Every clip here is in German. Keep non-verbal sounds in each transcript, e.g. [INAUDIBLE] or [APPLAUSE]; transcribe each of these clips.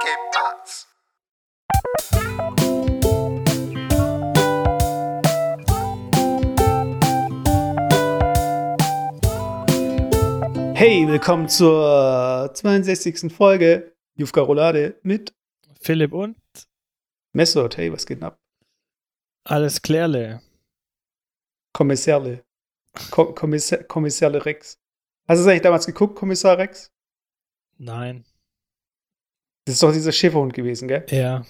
¿Qué pasa? Hey, willkommen zur 62. Folge Jufka Roulade mit Philipp und Messot. Hey, was geht denn ab? alles klärle. Kommissärle. Ko Kommissar Kommissärle Rex. Hast du es eigentlich damals geguckt, Kommissar Rex? Nein. Das ist doch dieser Schäferhund gewesen, gell? Ja.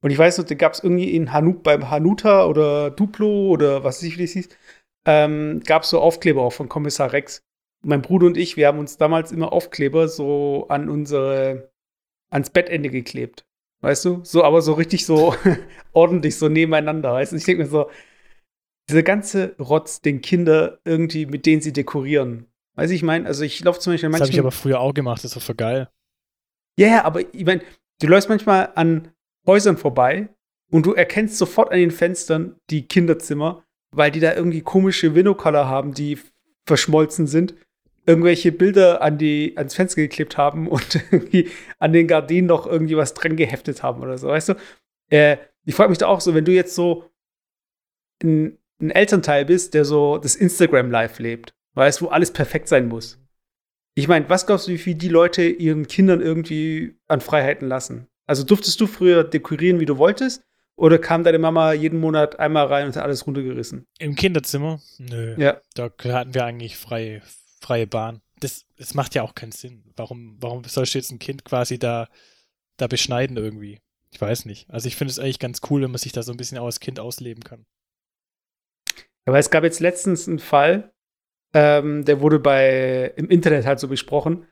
Und ich weiß noch, den gab es irgendwie in Hanut beim Hanuta oder Duplo oder was weiß ich, wie das hieß. Ähm, gab es so Aufkleber auch von Kommissar Rex. Mein Bruder und ich, wir haben uns damals immer Aufkleber so an unsere, ans Bettende geklebt. Weißt du? So, aber so richtig so [LAUGHS] ordentlich, so nebeneinander. Weißt du? Ich denke mir so, dieser ganze Rotz, den Kinder irgendwie, mit denen sie dekorieren. Weißt du, ich meine, also ich laufe zum Beispiel Das habe ich aber früher auch gemacht, das ist doch voll geil. Ja, ja, aber ich meine, du läufst manchmal an Häusern vorbei und du erkennst sofort an den Fenstern die Kinderzimmer, weil die da irgendwie komische Winnow-Color haben, die verschmolzen sind, irgendwelche Bilder an die, ans Fenster geklebt haben und [LAUGHS] irgendwie an den Gardinen noch irgendwie was dran geheftet haben oder so, weißt du? Äh, ich frage mich da auch so, wenn du jetzt so ein, ein Elternteil bist, der so das Instagram-Live lebt, weißt, wo alles perfekt sein muss. Ich meine, was glaubst du, wie viel die Leute ihren Kindern irgendwie an Freiheiten lassen? Also durftest du früher dekorieren, wie du wolltest? Oder kam deine Mama jeden Monat einmal rein und hat alles runtergerissen? Im Kinderzimmer? Nö. Ja. Da hatten wir eigentlich freie, freie Bahn. Das, das macht ja auch keinen Sinn. Warum, warum sollst du jetzt ein Kind quasi da, da beschneiden irgendwie? Ich weiß nicht. Also ich finde es eigentlich ganz cool, wenn man sich da so ein bisschen auch als Kind ausleben kann. Aber es gab jetzt letztens einen Fall, ähm, der wurde bei im Internet halt so besprochen.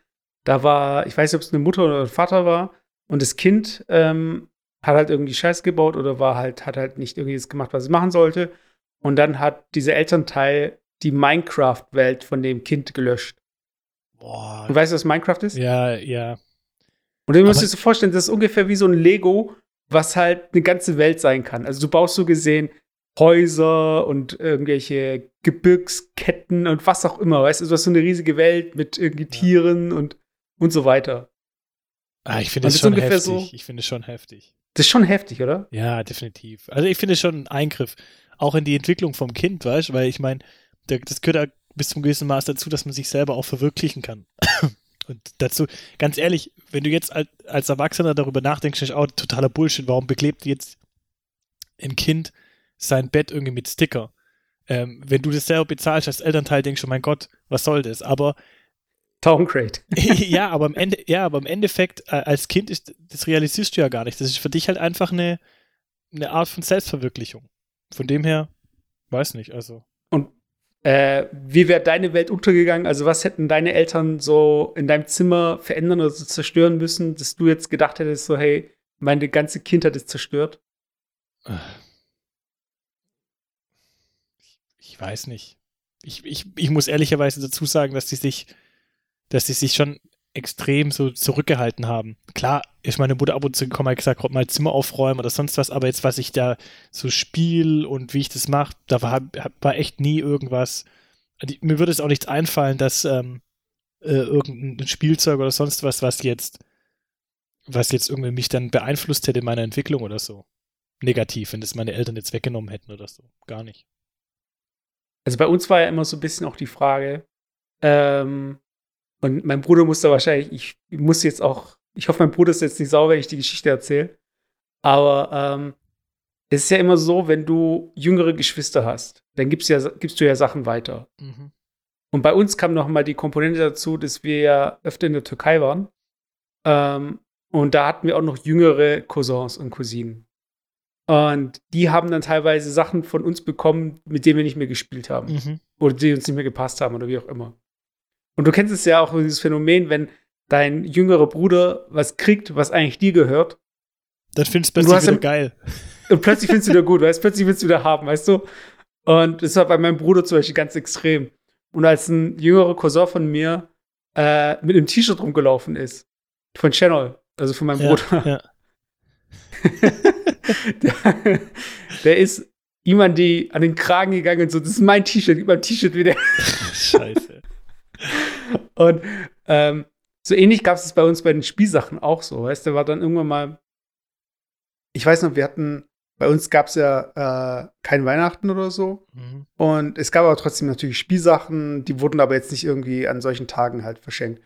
Da war, ich weiß nicht, ob es eine Mutter oder ein Vater war, und das Kind ähm, hat halt irgendwie Scheiß gebaut oder war halt, hat halt nicht irgendwie das gemacht, was es machen sollte. Und dann hat dieser Elternteil die Minecraft-Welt von dem Kind gelöscht. Boah. Und weißt du, was Minecraft ist? Ja, ja. Und du musst dir so vorstellen, das ist ungefähr wie so ein Lego, was halt eine ganze Welt sein kann. Also du baust so gesehen Häuser und irgendwelche Gebirgsketten und was auch immer, weißt du, du hast so eine riesige Welt mit irgendwie Ja. Tieren und, und so weiter. Ah, ich finde es schon heftig. so- Ich finde es schon heftig. Das ist schon heftig, oder? Ja, definitiv. Also ich finde es schon ein Eingriff. Auch in die Entwicklung vom Kind, weißt du? Weil ich meine, da- das gehört ja bis zum gewissen Maß dazu, dass man sich selber auch verwirklichen kann. [COUGHS] Und dazu, ganz ehrlich, wenn du jetzt als, als Erwachsener darüber nachdenkst, ist auch totaler Bullshit. Warum beklebt jetzt ein Kind sein Bett irgendwie mit Sticker? Ähm, wenn du das selber bezahlst als Elternteil, denkst du, mein Gott, was soll das? Aber Downgrade. [LAUGHS] [LAUGHS] ja, aber im Ende, ja, aber im Endeffekt, äh, als Kind ist, das realisierst du ja gar nicht. Das ist für dich halt einfach eine, eine Art von Selbstverwirklichung. Von dem her, weiß nicht, also. Und äh, wie wäre deine Welt untergegangen? Also was hätten deine Eltern so in deinem Zimmer verändern oder so zerstören müssen, dass du jetzt gedacht hättest, so hey, meine ganze Kindheit ist zerstört? Weiß nicht. Ich, ich, ich muss ehrlicherweise dazu sagen, dass die sich, dass die sich schon extrem so zurückgehalten haben. Klar, ist meine Mutter ab und zu gekommen, hat gesagt, mal Zimmer aufräumen oder sonst was, aber jetzt, was ich da so spiel und wie ich das mache, da war, war echt nie irgendwas. Mir würde es auch nichts einfallen, dass ähm, äh, irgendein Spielzeug oder sonst was, was jetzt, was jetzt irgendwie mich dann beeinflusst hätte in meiner Entwicklung oder so. Negativ, wenn das meine Eltern jetzt weggenommen hätten oder so. Gar nicht. Also bei uns war ja immer so ein bisschen auch die Frage, ähm, und mein Bruder musste wahrscheinlich, ich muss jetzt auch, ich hoffe, mein Bruder ist jetzt nicht sauer, wenn ich die Geschichte erzähle, aber ähm, es ist ja immer so, wenn du jüngere Geschwister hast, dann gibst, ja, gibst du ja Sachen weiter. Mhm. Und bei uns kam noch mal die Komponente dazu, dass wir ja öfter in der Türkei waren. Ähm, und da hatten wir auch noch jüngere Cousins und Cousinen. Und die haben dann teilweise Sachen von uns bekommen, mit denen wir nicht mehr gespielt haben. Mhm. Oder die uns nicht mehr gepasst haben oder wie auch immer. Und du kennst es ja auch, dieses Phänomen, wenn dein jüngerer Bruder was kriegt, was eigentlich dir gehört, Dann findest du du plötzlich wieder geil. und plötzlich findest du wieder gut, weißt plötzlich willst du wieder haben, weißt du? Und das war bei meinem Bruder zum Beispiel ganz extrem. Und als ein jüngerer Cousin von mir äh, mit einem T-Shirt rumgelaufen ist, von Channel, also von meinem Ja, Bruder, ja. [LAUGHS] der, der ist ihm an, die, an den Kragen gegangen und so, das ist mein T-Shirt, gib mein T-Shirt wieder. Scheiße. [LAUGHS] Und ähm, so ähnlich gab es bei uns bei den Spielsachen auch so. Weißt du, war dann irgendwann mal, ich weiß noch, wir hatten, bei uns gab es ja äh, kein Weihnachten oder so. Mhm. Und es gab aber trotzdem natürlich Spielsachen, die wurden aber jetzt nicht irgendwie an solchen Tagen halt verschenkt.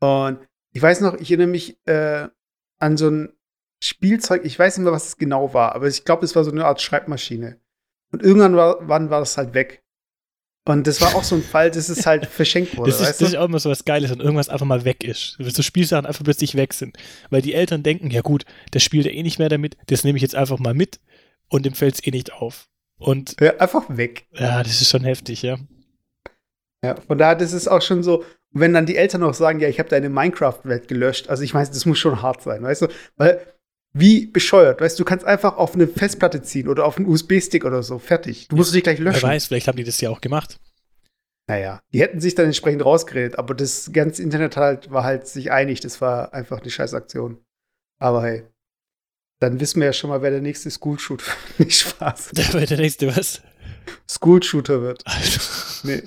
Und ich weiß noch, ich erinnere mich äh, an so ein Spielzeug, ich weiß nicht mehr, was es genau war, aber ich glaube, es war so eine Art Schreibmaschine. Und irgendwann war, wann war das halt weg. Und das war auch so ein Fall, dass es halt [LAUGHS] verschenkt wurde. Das ist, das ist auch immer so was Geiles, wenn irgendwas einfach mal weg ist. So Spielsachen einfach plötzlich weg sind. Weil die Eltern denken, ja gut, der spielt ja eh nicht mehr damit, das nehme ich jetzt einfach mal mit und dem fällt es eh nicht auf. Und ja, einfach weg. Ja, das ist schon heftig, ja. Ja, von daher, das ist auch schon so, wenn dann die Eltern auch sagen, ja, ich habe deine Minecraft-Welt gelöscht, also ich weiß, das muss schon hart sein, weißt du? Weil wie bescheuert. Weißt du, du kannst einfach auf eine Festplatte ziehen oder auf einen USB-Stick oder so. Fertig. Du musst dich gleich löschen. Wer weiß, vielleicht haben die das ja auch gemacht. Naja, die hätten sich dann entsprechend rausgeredet, aber das ganze Internet halt war halt sich einig, das war einfach eine Scheißaktion. Aber hey, dann wissen wir ja schon mal, wer der nächste School-Shooter [LAUGHS] Nicht Spaß. [LAUGHS] Wer der nächste was? School-Shooter wird. nee.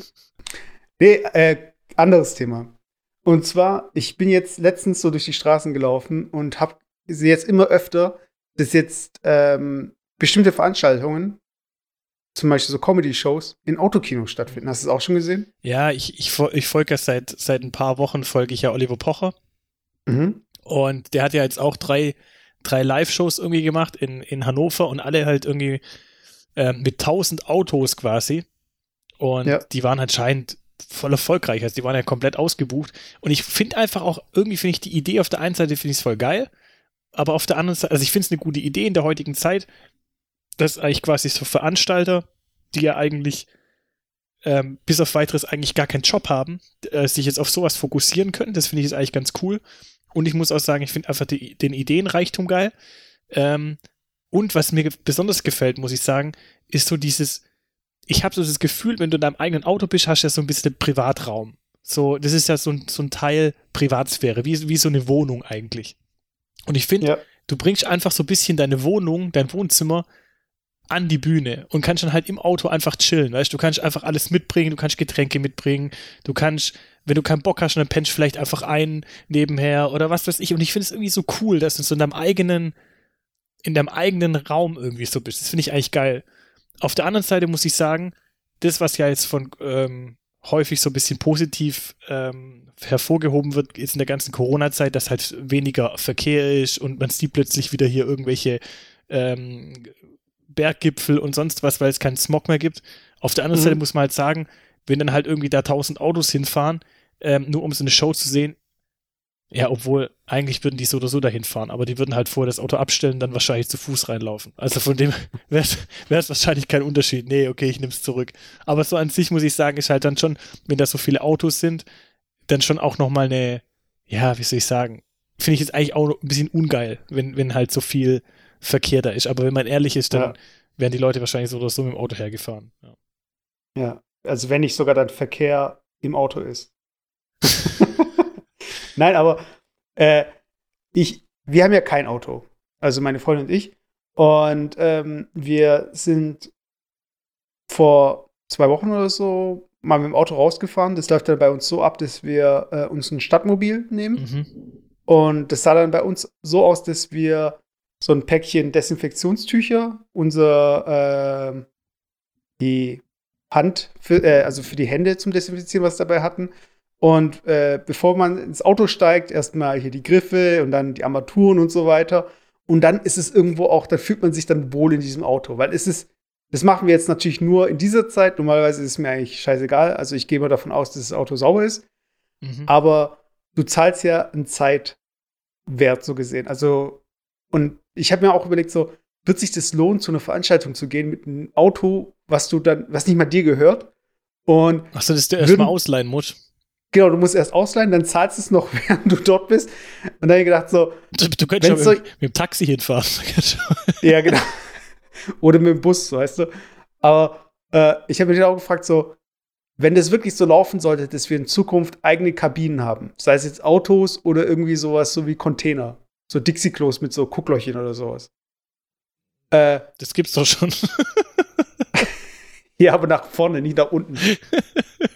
Nee, äh, anderes Thema. Und zwar, ich bin jetzt letztens so durch die Straßen gelaufen und hab sehe jetzt immer öfter, dass jetzt ähm, bestimmte Veranstaltungen, zum Beispiel so Comedy-Shows, in Autokinos stattfinden. Hast du es auch schon gesehen? Ja, ich, ich, ich folge ja seit, seit ein paar Wochen, folge ich ja Oliver Pocher. Mhm. Und der hat ja jetzt auch drei, drei Live-Shows irgendwie gemacht in, in Hannover und alle halt irgendwie äh, mit tausend Autos quasi. Und ja. die waren anscheinend voll erfolgreich. Also die waren ja komplett ausgebucht. Und ich finde einfach auch, irgendwie finde ich die Idee auf der einen Seite finde ich es voll geil aber auf der anderen Seite, also ich finde es eine gute Idee in der heutigen Zeit, dass eigentlich quasi so Veranstalter, die ja eigentlich ähm, bis auf weiteres eigentlich gar keinen Job haben, äh, sich jetzt auf sowas fokussieren können. Das finde ich jetzt eigentlich ganz cool. Und ich muss auch sagen, ich finde einfach die, den Ideenreichtum geil. Ähm, und was mir besonders gefällt, muss ich sagen, ist so dieses, ich habe so das Gefühl, wenn du in deinem eigenen Auto bist, hast du ja so ein bisschen Privatraum. So, das ist ja so, so ein Teil Privatsphäre, wie, wie so eine Wohnung eigentlich. Und ich finde, ja. du bringst einfach so ein bisschen deine Wohnung, dein Wohnzimmer an die Bühne und kannst dann halt im Auto einfach chillen, weißt du, du kannst einfach alles mitbringen, du kannst Getränke mitbringen, du kannst, wenn du keinen Bock hast, dann pennst vielleicht einfach ein nebenher oder was weiß ich und ich finde es irgendwie so cool, dass du so in deinem eigenen in deinem eigenen Raum irgendwie so bist. Das finde ich eigentlich geil. Auf der anderen Seite muss ich sagen, das, was ja jetzt von ähm, häufig so ein bisschen positiv ähm, hervorgehoben wird, jetzt in der ganzen Corona-Zeit, dass halt weniger Verkehr ist und man sieht plötzlich wieder hier irgendwelche ähm, Berggipfel und sonst was, weil es keinen Smog mehr gibt. Auf der anderen mhm. Seite muss man halt sagen, wenn dann halt irgendwie da tausend Autos hinfahren, ähm, nur um so eine Show zu sehen, ja, obwohl eigentlich würden die so oder so dahin fahren, aber die würden halt vorher das Auto abstellen, dann wahrscheinlich zu Fuß reinlaufen. Also von dem [LAUGHS] wäre es wahrscheinlich kein Unterschied. Nee, okay, ich nehme es zurück. Aber so an sich muss ich sagen, ist halt dann schon, wenn da so viele Autos sind, dann schon auch nochmal eine, ja, wie soll ich sagen, finde ich jetzt eigentlich auch ein bisschen ungeil, wenn, wenn halt so viel Verkehr da ist. Aber wenn man ehrlich ist, dann ja. wären die Leute wahrscheinlich so oder so mit dem Auto hergefahren. Ja, ja. also wenn nicht sogar dann Verkehr im Auto ist. Nein, aber äh, ich, wir haben ja kein Auto. Also meine Freundin und ich. Und ähm, wir sind vor zwei Wochen oder so mal mit dem Auto rausgefahren. Das läuft dann bei uns so ab, dass wir äh, uns ein Stadtmobil nehmen. Mhm. Und das sah dann bei uns so aus, dass wir so ein Päckchen Desinfektionstücher, unser äh, die Hand, für, äh, also für die Hände zum Desinfizieren, was dabei hatten, und äh, bevor man ins Auto steigt, erstmal hier die Griffe und dann die Armaturen und so weiter. Und dann ist es irgendwo auch, da fühlt man sich dann wohl in diesem Auto, weil es ist, das machen wir jetzt natürlich nur in dieser Zeit. Normalerweise ist es mir eigentlich scheißegal. Also ich gehe mal davon aus, dass das Auto sauber ist. Mhm. Aber du zahlst ja einen Zeitwert so gesehen. Also, und ich habe mir auch überlegt, so, wird sich das lohnen, zu einer Veranstaltung zu gehen mit einem Auto, was du dann, was nicht mal dir gehört? Und Achso, dass du erstmal ausleihen musst. Genau, du musst erst ausleihen, dann zahlst du es noch, [LAUGHS] während du dort bist. Und dann habe ich gedacht, so. Du, du könntest schon mit, mit, dem Taxi hinfahren. [LAUGHS] ja, genau. Oder mit dem Bus, weißt du. Aber äh, ich habe mich auch gefragt, so, wenn das wirklich so laufen sollte, dass wir in Zukunft eigene Kabinen haben, sei es jetzt Autos oder irgendwie sowas, so wie Container, so Dixie-Klos mit so Gucklöchchen oder sowas. Äh, das gibt's doch schon. [LAUGHS] ja, aber nach vorne, nicht nach unten.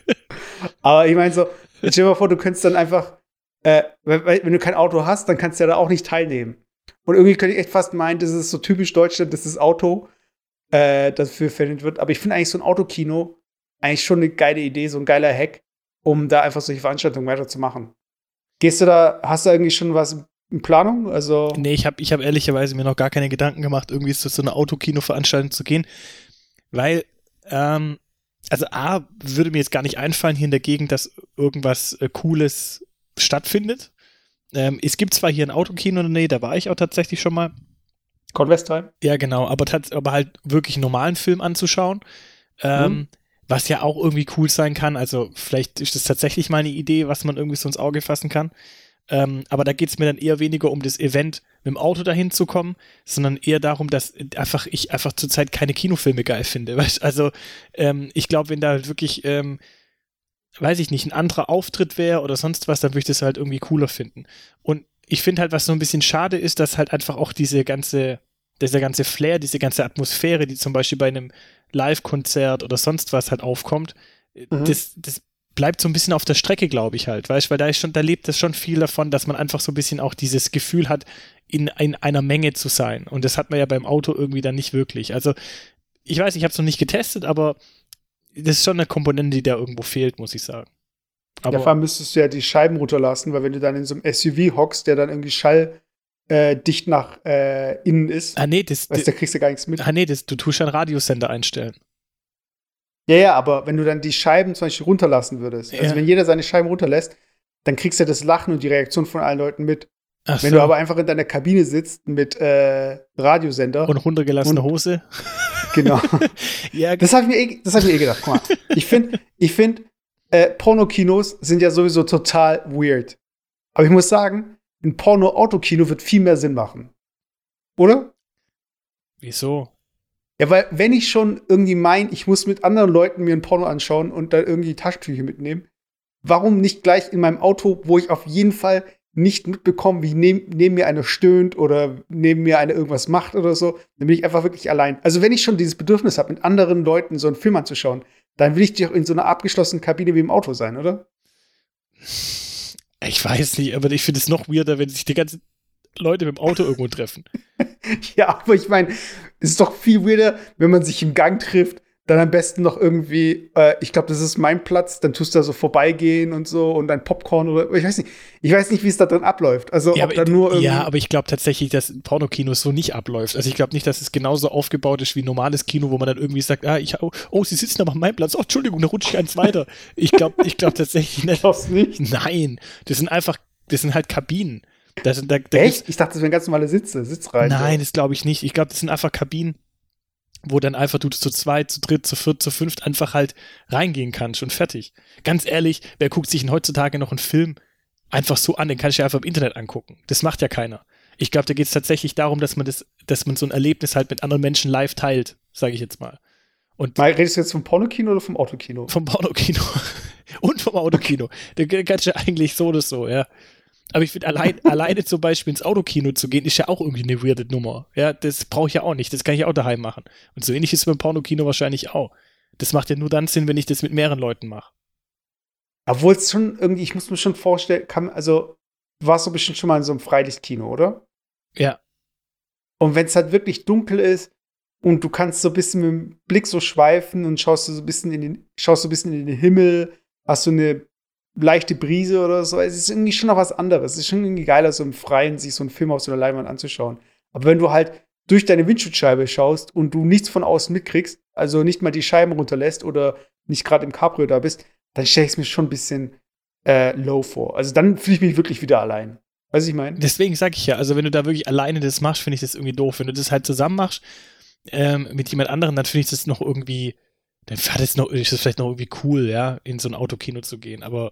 [LAUGHS] aber ich meine so, Stell dir mal vor, du könntest dann einfach äh, wenn du kein Auto hast, dann kannst du ja da auch nicht teilnehmen. Und irgendwie könnte ich echt fast meinen, das ist so typisch Deutschland, das ist Auto, äh, dafür verwendet wird. Aber ich finde eigentlich so ein Autokino eigentlich schon eine geile Idee, so ein geiler Hack, um da einfach solche Veranstaltungen weiterzumachen. Gehst du da, hast du eigentlich schon was in Planung? Also nee, ich habe ich hab ehrlicherweise mir noch gar keine Gedanken gemacht, irgendwie zu so einer Autokino-Veranstaltung zu gehen, weil, ähm, also A, würde mir jetzt gar nicht einfallen hier in der Gegend, dass irgendwas äh, Cooles stattfindet. Ähm, es gibt zwar hier ein Autokino in der Nähe, da war ich auch tatsächlich schon mal. Convestheim? Ja, genau, aber, aber halt wirklich einen normalen Film anzuschauen. Ähm, mhm. Was ja auch irgendwie cool sein kann. Also, vielleicht ist das tatsächlich mal eine Idee, was man irgendwie so ins Auge fassen kann. Ähm, aber da geht es mir dann eher weniger um das Event mit dem Auto dahin zu kommen, sondern eher darum, dass einfach ich einfach zurzeit keine Kinofilme geil finde. [LAUGHS] Weißt? Also ähm, ich glaube, wenn da halt wirklich, ähm, weiß ich nicht, ein anderer Auftritt wäre oder sonst was, dann würde ich das halt irgendwie cooler finden. Und ich finde halt, was so ein bisschen schade ist, dass halt einfach auch diese ganze, dieser ganze Flair, diese ganze Atmosphäre, die zum Beispiel bei einem Live-Konzert oder sonst was halt aufkommt, mhm. das, das bleibt so ein bisschen auf der Strecke, glaube ich halt, weißt, weil da ist schon, da lebt es schon viel davon, dass man einfach so ein bisschen auch dieses Gefühl hat, in, in einer Menge zu sein. Und das hat man ja beim Auto irgendwie dann nicht wirklich. Also, ich weiß, ich habe es noch nicht getestet, aber das ist schon eine Komponente, die da irgendwo fehlt, muss ich sagen. Aber ja, vor allem müsstest du ja die Scheiben runterlassen, weil wenn du dann in so einem SUV hockst, der dann irgendwie Schall äh, dicht nach äh, innen ist, ah, nee, das, weißt, da kriegst du gar nichts mit. Ah, nee, das, du tust einen Radiosender einstellen. Ja, ja, aber wenn du dann die Scheiben zum Beispiel runterlassen würdest, also wenn jeder seine Scheiben runterlässt, dann kriegst du das Lachen und die Reaktion von allen Leuten mit. Ach wenn so. du aber einfach in deiner Kabine sitzt mit äh, Radiosender. Und runtergelassene Hose. Genau. [LAUGHS] ja, das habe ich, mir eh, hab ich mir eh gedacht. Guck mal, ich finde, ich find, äh, Pornokinos sind ja sowieso total weird. Aber ich muss sagen, ein Porno-Autokino wird viel mehr Sinn machen. Oder? Wieso? Ja, weil wenn ich schon irgendwie mein, ich muss mit anderen Leuten mir ein Porno anschauen und dann irgendwie Taschentücher mitnehmen, warum nicht gleich in meinem Auto, wo ich auf jeden Fall nicht mitbekomme, wie neben, neben mir einer stöhnt oder neben mir einer irgendwas macht oder so, dann bin ich einfach wirklich allein. Also wenn ich schon dieses Bedürfnis habe, mit anderen Leuten so einen Film anzuschauen, dann will ich doch in so einer abgeschlossenen Kabine wie im Auto sein, oder? Ich weiß nicht, aber ich finde es noch weirder, wenn sich die ganzen Leute mit dem Auto irgendwo treffen. [LAUGHS] ja, aber ich meine, es ist doch viel weirder, wenn man sich im Gang trifft, dann am besten noch irgendwie, äh, ich glaube, das ist mein Platz, dann tust du da so vorbeigehen und so und dann Popcorn oder ich weiß nicht, ich weiß nicht, wie es da drin abläuft. Also ja, ob aber, da nur ja, aber ich glaube tatsächlich, dass Pornokino so nicht abläuft. Also ich glaube nicht, dass es genauso aufgebaut ist wie ein normales Kino, wo man dann irgendwie sagt, ah, ich, oh, oh sie sitzen aber an meinem Platz, oh, Entschuldigung, da rutsche ich eins weiter. Ich glaube, ich glaube tatsächlich [LAUGHS] nicht. nicht. Nein, das sind einfach, das sind halt Kabinen. Das da, da Echt? Ich dachte, das wären ganz normale Sitze, Sitzreihen. Nein, das glaube ich nicht. Ich glaube, das sind einfach Kabinen, wo dann einfach du zu zweit, zu dritt, zu viert, zu fünft einfach halt reingehen kannst und fertig. Ganz ehrlich, wer guckt sich denn heutzutage noch einen Film einfach so an? Den kann ich ja einfach im Internet angucken. Das macht ja keiner. Ich glaube, da geht es tatsächlich darum, dass man das, dass man so ein Erlebnis halt mit anderen Menschen live teilt, sage ich jetzt mal. Und mal, redest du jetzt vom Pornokino oder vom Autokino? Vom Pornokino. [LAUGHS] und vom Autokino. Da kannst du eigentlich so oder so, ja. Aber ich finde, allein, [LAUGHS] alleine zum Beispiel ins Autokino zu gehen, ist ja auch irgendwie eine weirde Nummer. Ja, das brauche ich ja auch nicht. Das kann ich auch daheim machen. Und so ähnlich ist es beim Pornokino wahrscheinlich auch. Das macht ja nur dann Sinn, wenn ich das mit mehreren Leuten mache. Obwohl es schon irgendwie, ich muss mir schon vorstellen, kann, also, du warst so bestimmt schon mal in so einem Freilichtkino, oder? Ja. Und wenn es halt wirklich dunkel ist und du kannst so ein bisschen mit dem Blick so schweifen und schaust so ein bisschen in den, schaust so ein bisschen in den Himmel, hast so eine leichte Brise oder so. Es ist irgendwie schon noch was anderes. Es ist schon irgendwie geiler, so im Freien sich so einen Film auf so einer Leinwand anzuschauen. Aber wenn du halt durch deine Windschutzscheibe schaust und du nichts von außen mitkriegst, also nicht mal die Scheiben runterlässt oder nicht gerade im Cabrio da bist, dann stelle ich es mir schon ein bisschen äh, low vor. Also dann fühle ich mich wirklich wieder allein. Weißt du, ich meine? Deswegen sage ich ja, also wenn du da wirklich alleine das machst, finde ich das irgendwie doof. Wenn du das halt zusammen machst ähm, mit jemand anderem, dann finde ich das noch irgendwie dann war das noch, ist das vielleicht noch irgendwie cool, ja, in so ein Autokino zu gehen. Aber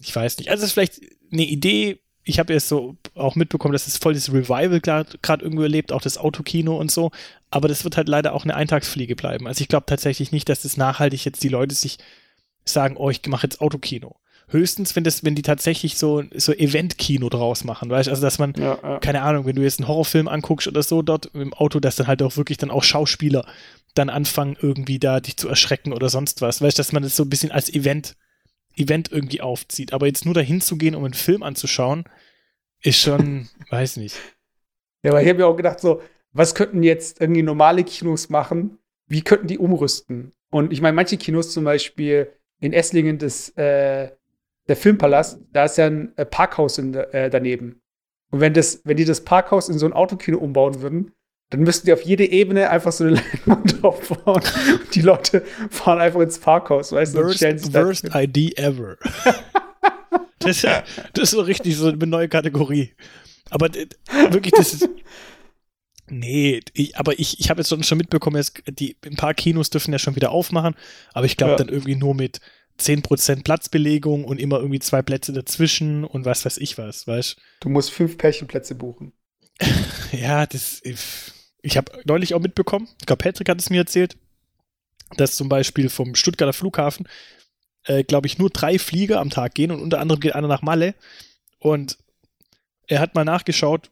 ich weiß nicht. Also es ist vielleicht eine Idee. Ich habe jetzt so auch mitbekommen, dass es voll das Revival gerade irgendwo erlebt, auch das Autokino und so. Aber das wird halt leider auch eine Eintagsfliege bleiben. Also ich glaube tatsächlich nicht, dass das nachhaltig jetzt die Leute sich sagen, oh, ich mache jetzt Autokino. Höchstens, wenn das, wenn die tatsächlich so, so Event-Kino draus machen, weißt du? Also, dass man, ja, ja. keine Ahnung, wenn du jetzt einen Horrorfilm anguckst oder so dort im Auto, dass dann halt auch wirklich dann auch Schauspieler dann anfangen, irgendwie da dich zu erschrecken oder sonst was. Weißt du, dass man das so ein bisschen als Event Event irgendwie aufzieht. Aber jetzt nur dahin zu gehen, um einen Film anzuschauen, ist schon, [LAUGHS] weiß nicht. Ja, aber ich habe mir auch gedacht, so, was könnten jetzt irgendwie normale Kinos machen? Wie könnten die umrüsten? Und ich meine, manche Kinos zum Beispiel in Esslingen, das, äh, der Filmpalast, da ist ja ein äh, Parkhaus in, äh, daneben. Und wenn, das, wenn die das Parkhaus in so ein Autokino umbauen würden, dann müssten die auf jede Ebene einfach so eine [LAUGHS] Leinwand aufbauen. Und die Leute fahren einfach ins Parkhaus, weißt du? Worst, worst ID ever. [LAUGHS] das, das ist so richtig so eine neue Kategorie. Aber wirklich, das ist. [LAUGHS] Nee, ich, aber ich, ich habe jetzt schon mitbekommen, jetzt die, ein paar Kinos dürfen ja schon wieder aufmachen, aber ich glaube ja. dann irgendwie nur mit 10% Platzbelegung und immer irgendwie zwei Plätze dazwischen und was weiß ich was, weißt du? musst fünf Pärchenplätze buchen. [LAUGHS] ja, das. Ich habe neulich auch mitbekommen, ich glaube, Patrick hat es mir erzählt, dass zum Beispiel vom Stuttgarter Flughafen, äh, glaube ich, nur drei Flieger am Tag gehen und unter anderem geht einer nach Malle. Und er hat mal nachgeschaut.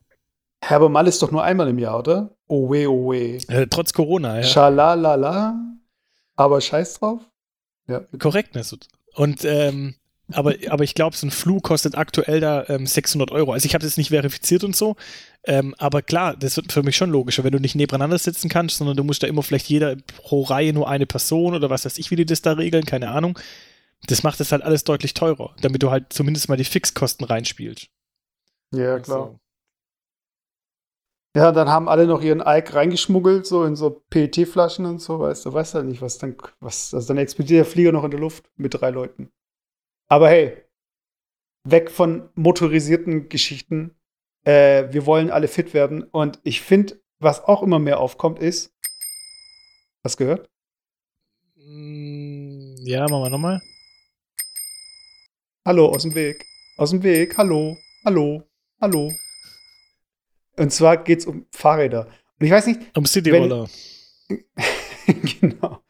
Herr, aber Malle ist doch nur einmal im Jahr, oder? Oh weh, oh weh. Äh, trotz Corona, ja. Schalalala. Aber scheiß drauf. Ja. Korrekt, Nesut. Und ähm, aber, aber ich glaube, so ein Flug kostet aktuell da ähm, 600 Euro. Also ich habe das nicht verifiziert und so. Ähm, aber klar, das wird für mich schon logischer, wenn du nicht nebeneinander sitzen kannst, sondern du musst da immer vielleicht jeder pro Reihe nur eine Person oder was weiß ich, wie die das da regeln, keine Ahnung. Das macht das halt alles deutlich teurer, damit du halt zumindest mal die Fixkosten reinspielst. Ja, klar. Also. Ja, dann haben alle noch ihren Alk reingeschmuggelt, so in so PET-Flaschen und so, weißt du, weißt halt nicht, was dann, was, also dann explodiert der Flieger noch in der Luft mit drei Leuten. Aber hey, weg von motorisierten Geschichten. Äh, wir wollen alle fit werden. Und ich finde, was auch immer mehr aufkommt, ist. Hast du gehört? Mm, ja, machen wir nochmal. Hallo, aus dem Weg. Aus dem Weg. Hallo. Hallo. Hallo. Und zwar geht es um Fahrräder. Und ich weiß nicht. Um Cityroller. [LAUGHS] genau.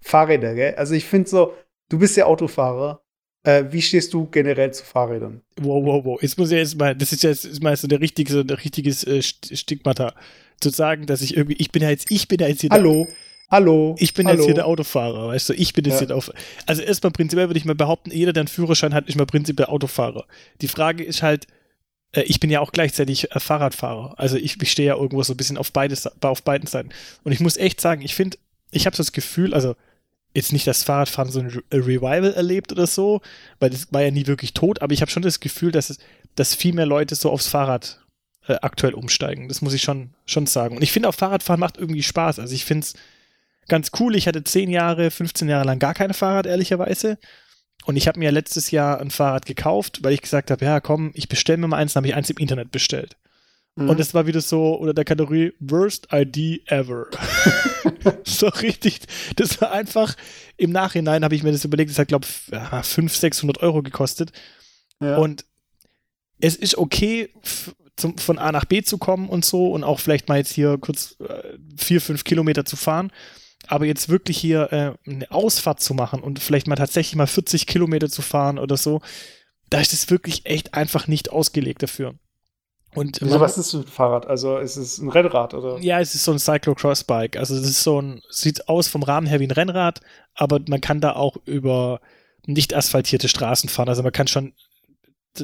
Fahrräder, gell? Also ich finde so, du bist ja Autofahrer äh, wie stehst du generell zu Fahrrädern? Wow, wow, wow. Jetzt muss ich jetzt mal, das ist jetzt ist mal so der richtige, so ein richtiges äh, Stigmata, zu sagen, dass ich irgendwie, ich bin ja jetzt, ich bin ja jetzt hier. Hallo. Der, Hallo. Ich bin Hallo. jetzt hier der Autofahrer, weißt du, ich bin jetzt ja. hier der Autofahrer. Also erstmal prinzipiell würde ich mal behaupten, jeder, der einen Führerschein hat, ist mal prinzipiell Autofahrer. Die Frage ist halt, ich bin ja auch gleichzeitig äh, Fahrradfahrer. Also ich, ich stehe ja irgendwo so ein bisschen auf, beides, auf beiden Seiten. Und ich muss echt sagen, ich finde, ich habe so das Gefühl, also jetzt nicht das Fahrradfahren so ein Revival erlebt oder so, weil das war ja nie wirklich tot, aber ich habe schon das Gefühl, dass, es, dass viel mehr Leute so aufs Fahrrad äh, aktuell umsteigen. Das muss ich schon, schon sagen. Und ich finde auch Fahrradfahren macht irgendwie Spaß. Also ich finde es ganz cool. Ich hatte 10 Jahre, 15 Jahre lang gar kein Fahrrad, ehrlicherweise. Und ich habe mir letztes Jahr ein Fahrrad gekauft, weil ich gesagt habe, ja komm, ich bestelle mir mal eins, dann habe ich eins im Internet bestellt. Mhm. Und es war wieder so unter der Kategorie Worst ID ever. [LAUGHS] [LAUGHS] so richtig. Das war einfach, im Nachhinein habe ich mir das überlegt, das hat, glaube ich, 500, 600 Euro gekostet. Ja. Und es ist okay, zum, von A nach B zu kommen und so und auch vielleicht mal jetzt hier kurz äh, vier, fünf Kilometer zu fahren. Aber jetzt wirklich hier äh, eine Ausfahrt zu machen und vielleicht mal tatsächlich mal 40 Kilometer zu fahren oder so, da ist es wirklich echt einfach nicht ausgelegt dafür. Und Wieso, was ist ein Fahrrad? Also ist es ein Rennrad oder? Ja, es ist so ein Cyclocross-Bike. Also es ist so ein, sieht aus vom Rahmen her wie ein Rennrad, aber man kann da auch über nicht asphaltierte Straßen fahren. Also man kann schon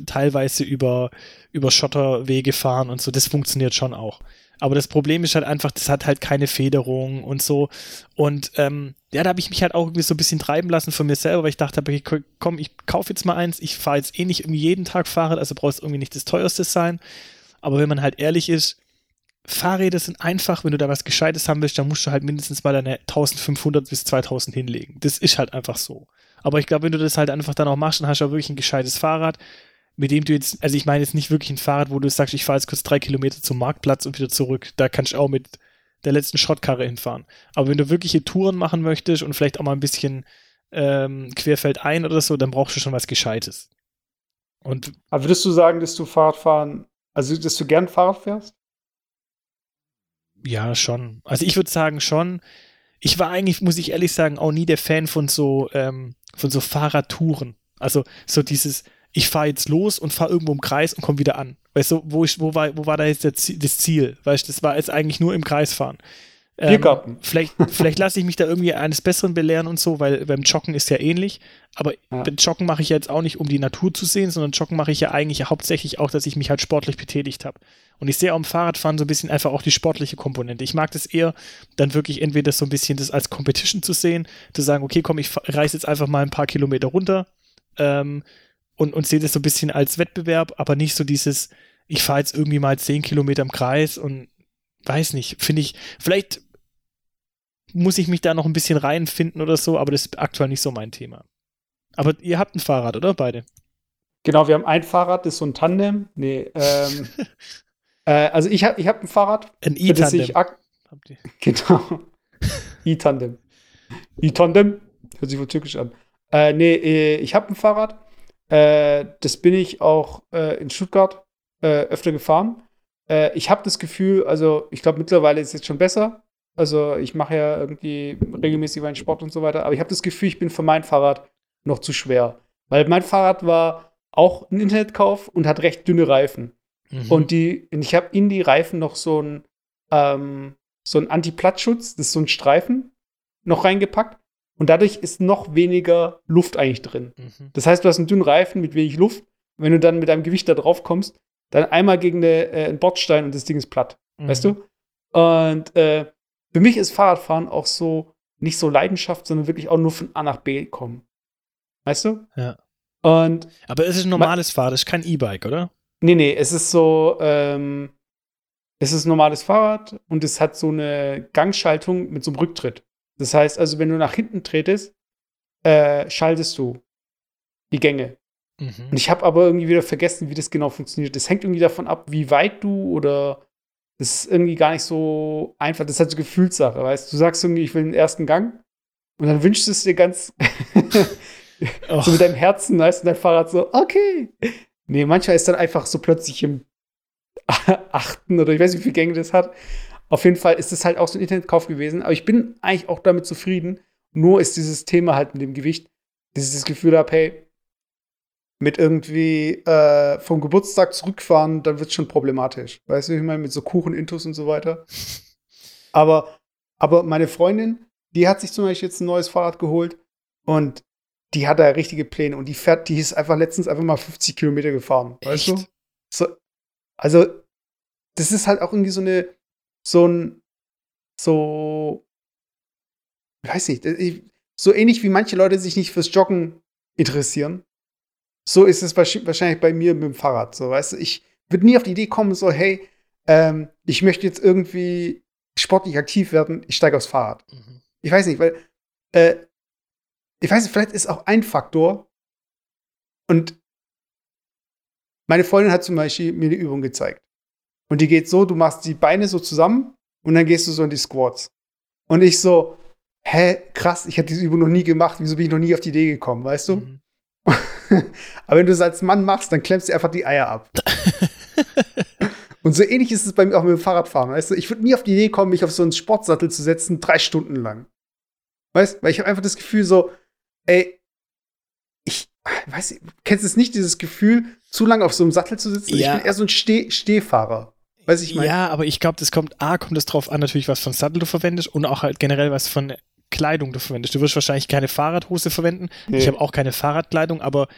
teilweise über, über Schotterwege fahren und so. Das funktioniert schon auch. Aber das Problem ist halt einfach, das hat halt keine Federung und so. Und ähm, ja, da habe ich mich halt auch irgendwie so ein bisschen treiben lassen von mir selber, weil ich dachte, komm, ich kaufe jetzt mal eins. Ich fahre jetzt eh nicht irgendwie jeden Tag Fahrrad, also brauchst irgendwie nicht das teuerste sein. Aber wenn man halt ehrlich ist, Fahrräder sind einfach, wenn du da was Gescheites haben willst, dann musst du halt mindestens mal deine 1500 bis 2000 hinlegen. Das ist halt einfach so. Aber ich glaube, wenn du das halt einfach dann auch machst, dann hast du auch wirklich ein gescheites Fahrrad, mit dem du jetzt, also ich meine jetzt nicht wirklich ein Fahrrad, wo du sagst, ich fahre jetzt kurz drei Kilometer zum Marktplatz und wieder zurück. Da kannst du auch mit der letzten Schrottkarre hinfahren. Aber wenn du wirkliche Touren machen möchtest und vielleicht auch mal ein bisschen ähm, querfeldein oder so, dann brauchst du schon was Gescheites. Und Aber würdest du sagen, dass du Fahrradfahren also, dass du gern Fahrrad fährst? Ja, schon. Also ich würde sagen schon. Ich war eigentlich, muss ich ehrlich sagen, auch nie der Fan von so, ähm, von so Fahrradtouren. Also so dieses, ich fahre jetzt los und fahre irgendwo im Kreis und komme wieder an. Weißt du, wo, ich, wo, war, wo war da jetzt Ziel, das Ziel? Weißt du, das war jetzt eigentlich nur im Kreis fahren. Ähm, Biergarten. vielleicht [LAUGHS] vielleicht lasse ich mich da irgendwie eines Besseren belehren und so, weil beim Joggen ist ja ähnlich. Aber Ja. beim Joggen mache ich ja jetzt auch nicht, um die Natur zu sehen, sondern Joggen mache ich ja eigentlich hauptsächlich auch, dass ich mich halt sportlich betätigt habe. Und ich sehe auch im Fahrradfahren so ein bisschen einfach auch die sportliche Komponente. Ich mag das eher, dann wirklich entweder so ein bisschen das als Competition zu sehen, zu sagen, okay, komm, ich reise jetzt einfach mal ein paar Kilometer runter ähm, und, und sehe das so ein bisschen als Wettbewerb, aber nicht so dieses, ich fahre jetzt irgendwie mal 10 Kilometer im Kreis und weiß nicht, finde ich, vielleicht muss ich mich da noch ein bisschen reinfinden oder so, aber das ist aktuell nicht so mein Thema. Aber ihr habt ein Fahrrad, oder? Beide. Genau, wir haben ein Fahrrad, das ist so ein Tandem. Nee, ähm, [LAUGHS] äh, also ich habe ich hab ein Fahrrad, Ein E-Tandem. [LAUGHS] Genau. E-Tandem. E-Tandem? Hört sich wohl türkisch an. Äh, nee, äh, ich habe ein Fahrrad. Äh, das bin ich auch äh, in Stuttgart äh, öfter gefahren. Äh, ich habe das Gefühl, also ich glaube mittlerweile ist es jetzt schon besser. Also ich mache ja irgendwie regelmäßig meinen Sport und so weiter. Aber ich habe das Gefühl, ich bin für mein Fahrrad noch zu schwer. Weil mein Fahrrad war auch ein Internetkauf und hat recht dünne Reifen. Mhm. Und die, und ich habe in die Reifen noch so ein, ähm, so ein Anti-Plattschutz, das ist so ein Streifen, noch reingepackt. Und dadurch ist noch weniger Luft eigentlich drin. Mhm. Das heißt, du hast einen dünnen Reifen mit wenig Luft. Und wenn du dann mit deinem Gewicht da drauf kommst, dann einmal gegen eine, äh, einen Bordstein und das Ding ist platt. Weißt Mhm. du? Und äh, für mich ist Fahrradfahren auch so nicht so Leidenschaft, sondern wirklich auch nur von A nach B kommen. Weißt du? Ja. Und Aber es ist ein normales Fahrrad, es ist kein E-Bike, oder? Nee, nee, es ist so, ähm, es ist ein normales Fahrrad und es hat so eine Gangschaltung mit so einem Rücktritt. Das heißt also, wenn du nach hinten tretest, äh, schaltest du die Gänge. Und Mhm. ich habe aber irgendwie wieder vergessen, wie das genau funktioniert. Das hängt irgendwie davon ab, wie weit du oder das ist irgendwie gar nicht so einfach. Das ist halt so Gefühlssache, weißt du? Du sagst irgendwie, ich will den ersten Gang und dann wünschst du es dir ganz [LAUGHS] so mit deinem Herzen, weißt du, dein Fahrrad so, okay. Nee, manchmal ist dann einfach so plötzlich im achten oder ich weiß nicht, wie viele Gänge das hat. Auf jeden Fall ist das halt auch so ein Internetkauf gewesen. Aber ich bin eigentlich auch damit zufrieden. Nur ist dieses Thema halt mit dem Gewicht, dass ich das Gefühl habe, hey, mit irgendwie äh, vom Geburtstag zurückfahren, dann wird es schon problematisch. Weißt du, wie ich meine, mit so Kuchen-Intus und so weiter. [LAUGHS] Aber, aber meine Freundin, die hat sich zum Beispiel jetzt ein neues Fahrrad geholt und die hat da richtige Pläne und die fährt, die ist einfach letztens einfach mal 50 Kilometer gefahren. Weißt Echt? du? So, also, das ist halt auch irgendwie so eine, so ein, so, ich weiß nicht, ich, so ähnlich wie manche Leute sich nicht fürs Joggen interessieren. So ist es wahrsch- wahrscheinlich bei mir mit dem Fahrrad. So, weißt du, ich würde nie auf die Idee kommen, so, hey, ähm, ich möchte jetzt irgendwie sportlich aktiv werden, ich steige aufs Fahrrad. Mhm. Ich weiß nicht, weil, äh, ich weiß nicht, vielleicht ist auch ein Faktor. Und meine Freundin hat zum Beispiel mir eine Übung gezeigt. Und die geht so, du machst die Beine so zusammen und dann gehst du so in die Squats. Und ich so, hä, krass, ich habe diese Übung noch nie gemacht, wieso bin ich noch nie auf die Idee gekommen, weißt du? Mhm. [LAUGHS] Aber wenn du es als Mann machst, dann klemmst du einfach die Eier ab. [LAUGHS] Und so ähnlich ist es bei mir auch mit dem Fahrradfahren, weißt du? Ich würde nie auf die Idee kommen, mich auf so einen Sportsattel zu setzen, drei Stunden lang. Weißt du? Weil ich habe einfach das Gefühl so, ey, ich weiß kennst du es nicht, dieses Gefühl, zu lange auf so einem Sattel zu sitzen? Ja. Ich bin eher so ein Steh Stehfahrer. Weiß ich meine? Ja, aber ich glaube, das kommt, A, kommt es drauf an, natürlich, was von Sattel du verwendest und auch halt generell, was von Kleidung du verwendest. Du wirst wahrscheinlich keine Fahrradhose verwenden. Nee. Ich habe auch keine Fahrradkleidung, aber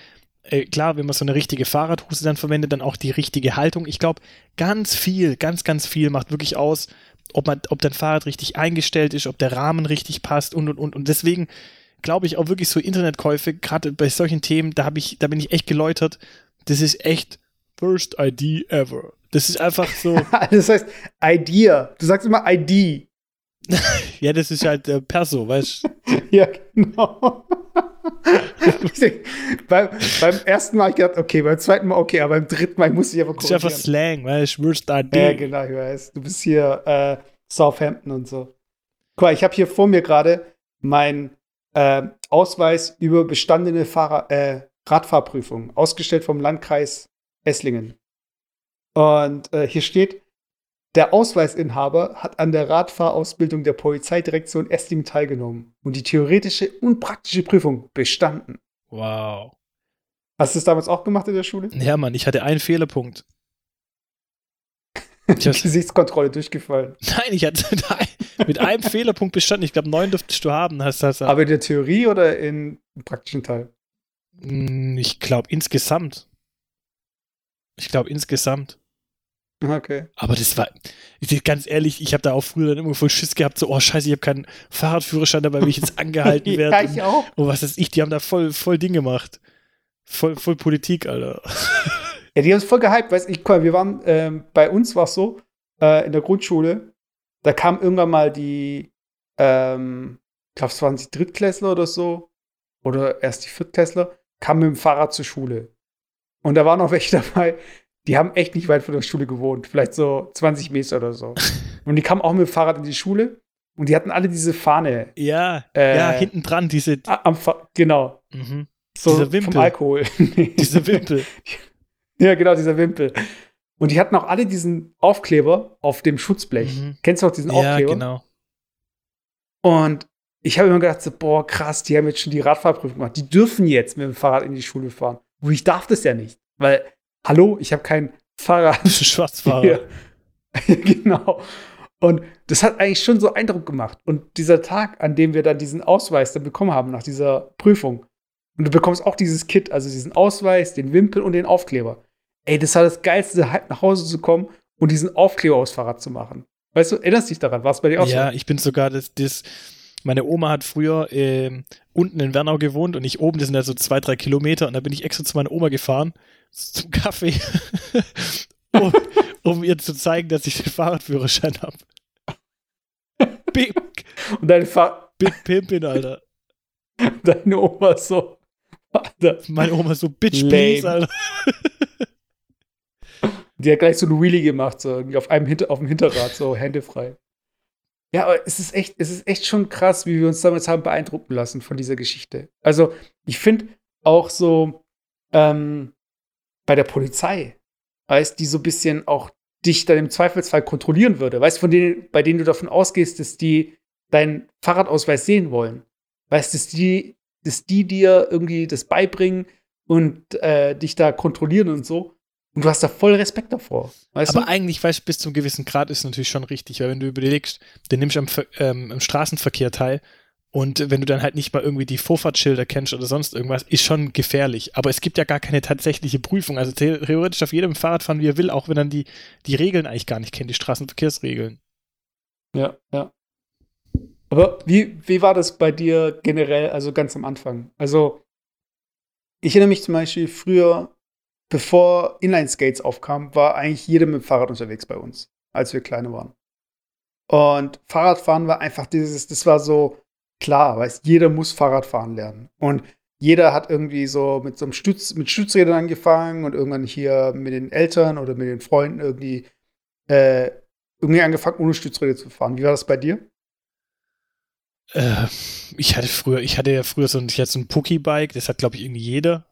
äh, klar, wenn man so eine richtige Fahrradhose dann verwendet, dann auch die richtige Haltung. Ich glaube, ganz viel, ganz, ganz viel macht wirklich aus, ob, man, ob dein Fahrrad richtig eingestellt ist, ob der Rahmen richtig passt und und und. Und deswegen glaube ich auch wirklich so Internetkäufe, gerade bei solchen Themen, da, ich, da bin ich echt geläutert. Das ist echt First ID ever. Das ist einfach so. [LAUGHS] das heißt Idea. Du sagst immer ID. [LAUGHS] Ja, das ist halt äh, Perso, weißt du? [LAUGHS] Ja, genau. Ich beim, beim ersten Mal hab ich gedacht, okay, beim zweiten Mal okay, aber beim dritten Mal musste ich einfach Das ist einfach. Slang, weißt du? Worst ID. Ja, genau, ich weiß. Du bist hier äh, Southampton und so. Guck mal, ich habe hier vor mir gerade meinen äh, Ausweis über bestandene Fahrer, äh, Radfahrprüfung, ausgestellt vom Landkreis Esslingen. Und äh, hier steht, der Ausweisinhaber hat an der Radfahrausbildung der Polizeidirektion Esslingen teilgenommen und die theoretische und praktische Prüfung bestanden. Wow. Hast du das damals auch gemacht in der Schule? Ja, Mann, ich hatte einen Fehlerpunkt. [LAUGHS] Gesichtskontrolle durchgefallen. Nein, ich hatte mit einem Fehlerpunkt bestanden. Ich glaube, neun dürftest du haben. Hast, hast, Aber in der Theorie oder im praktischen Teil? Hm, ich glaube, insgesamt. Ich glaube, insgesamt. Okay. Aber das war, ganz ehrlich, ich habe da auch früher dann immer voll Schiss gehabt, so, oh scheiße, ich habe keinen Fahrradführerschein, dabei will ich jetzt angehalten [LAUGHS] werden. ja, ich auch. Und, was ist ich, die haben da voll, voll Ding gemacht. Voll, voll Politik, Alter. Ja, die haben es voll gehypt, weißt ich, wir waren, ähm, bei uns war es so, äh, in der Grundschule, da kam irgendwann mal die, ähm, ich glaube, es waren die Drittklässler oder so, oder erst die Viertklässler, kamen mit dem Fahrrad zur Schule. Und da waren noch welche [LAUGHS] dabei, die haben echt nicht weit von der Schule gewohnt, vielleicht so 20 Meter oder so. [LAUGHS] Und die kamen auch mit dem Fahrrad in die Schule und die hatten alle diese Fahne. Ja, äh, ja, hinten dran, diese. Am genau. Mhm. So dieser Wimpel. vom Alkohol. [LAUGHS] Dieser Wimpel. [LAUGHS] ja, genau, dieser Wimpel. Und die hatten auch alle diesen Aufkleber auf dem Schutzblech. Mhm. Kennst du auch diesen Aufkleber? Ja, genau. Und ich habe immer gedacht, so, boah, krass, die haben jetzt schon die Radfahrprüfung gemacht. Die dürfen jetzt mit dem Fahrrad in die Schule fahren. Wo ich darf das ja nicht. Weil, hallo, ich habe kein Fahrrad. [LAUGHS] Schwarzfahrer. [LAUGHS] genau. Und das hat eigentlich schon so Eindruck gemacht. Und dieser Tag, an dem wir dann diesen Ausweis dann bekommen haben nach dieser Prüfung, und du bekommst auch dieses Kit, also diesen Ausweis, den Wimpel und den Aufkleber. Ey, das war das Geilste, halt nach Hause zu kommen und diesen Aufkleber aufs Fahrrad zu machen. Weißt du, erinnerst dich daran? War es bei dir auch ja, so? Ja, ich bin sogar das, das meine Oma hat früher äh, unten in Wernau gewohnt und ich oben, das sind ja so zwei, drei Kilometer und da bin ich extra zu meiner Oma gefahren zum Kaffee, [LAUGHS] um, um, ihr zu zeigen, dass ich den Fahrradführerschein habe. Big, und deine Fahr Big Pimpin, Alter. Deine Oma so. Alter. Meine Oma so, Bitch, Lame. please, Alter. Die hat gleich so ein Wheelie gemacht, so auf, einem Hinter auf dem Hinterrad, so Hände frei. Ja, aber es ist echt, es ist echt schon krass, wie wir uns damals haben beeindrucken lassen von dieser Geschichte. Also, ich finde auch so ähm, bei der Polizei, weißt die so ein bisschen auch dich dann im Zweifelsfall kontrollieren würde. Weißt von denen, bei denen du davon ausgehst, dass die deinen Fahrradausweis sehen wollen. Weißt, dass die dass die dir irgendwie das beibringen und äh, dich da kontrollieren und so. Und du hast da voll Respekt davor. Weißt Aber du? eigentlich, weißt du, bis zum gewissen Grad ist es natürlich schon richtig, weil wenn du überlegst, du nimmst am, ähm, am Straßenverkehr teil und wenn du dann halt nicht mal irgendwie die Vorfahrtsschilder kennst oder sonst irgendwas, ist schon gefährlich. Aber es gibt ja gar keine tatsächliche Prüfung. Also theoretisch auf jedem Fahrrad fahren, wie er will, auch wenn dann die, die Regeln eigentlich gar nicht kennt, die Straßenverkehrsregeln. Ja, ja. Aber wie, wie war das bei dir generell, also ganz am Anfang? Also, ich erinnere mich zum Beispiel früher, bevor Inline-Skates aufkamen, war eigentlich jeder mit dem Fahrrad unterwegs bei uns, als wir kleine waren. Und Fahrradfahren war einfach dieses, das war so klar, weißt jeder muss Fahrradfahren lernen. Und jeder hat irgendwie so mit so einem Stütz, mit Stützrädern angefangen und irgendwann hier mit den Eltern oder mit den Freunden irgendwie, äh, irgendwie angefangen, ohne Stützräder zu fahren. Wie war das bei dir? Äh, ich hatte früher, ich hatte ja früher so ein, ich hatte so ein Pookie-Bike, das hat, glaube ich, irgendwie jeder.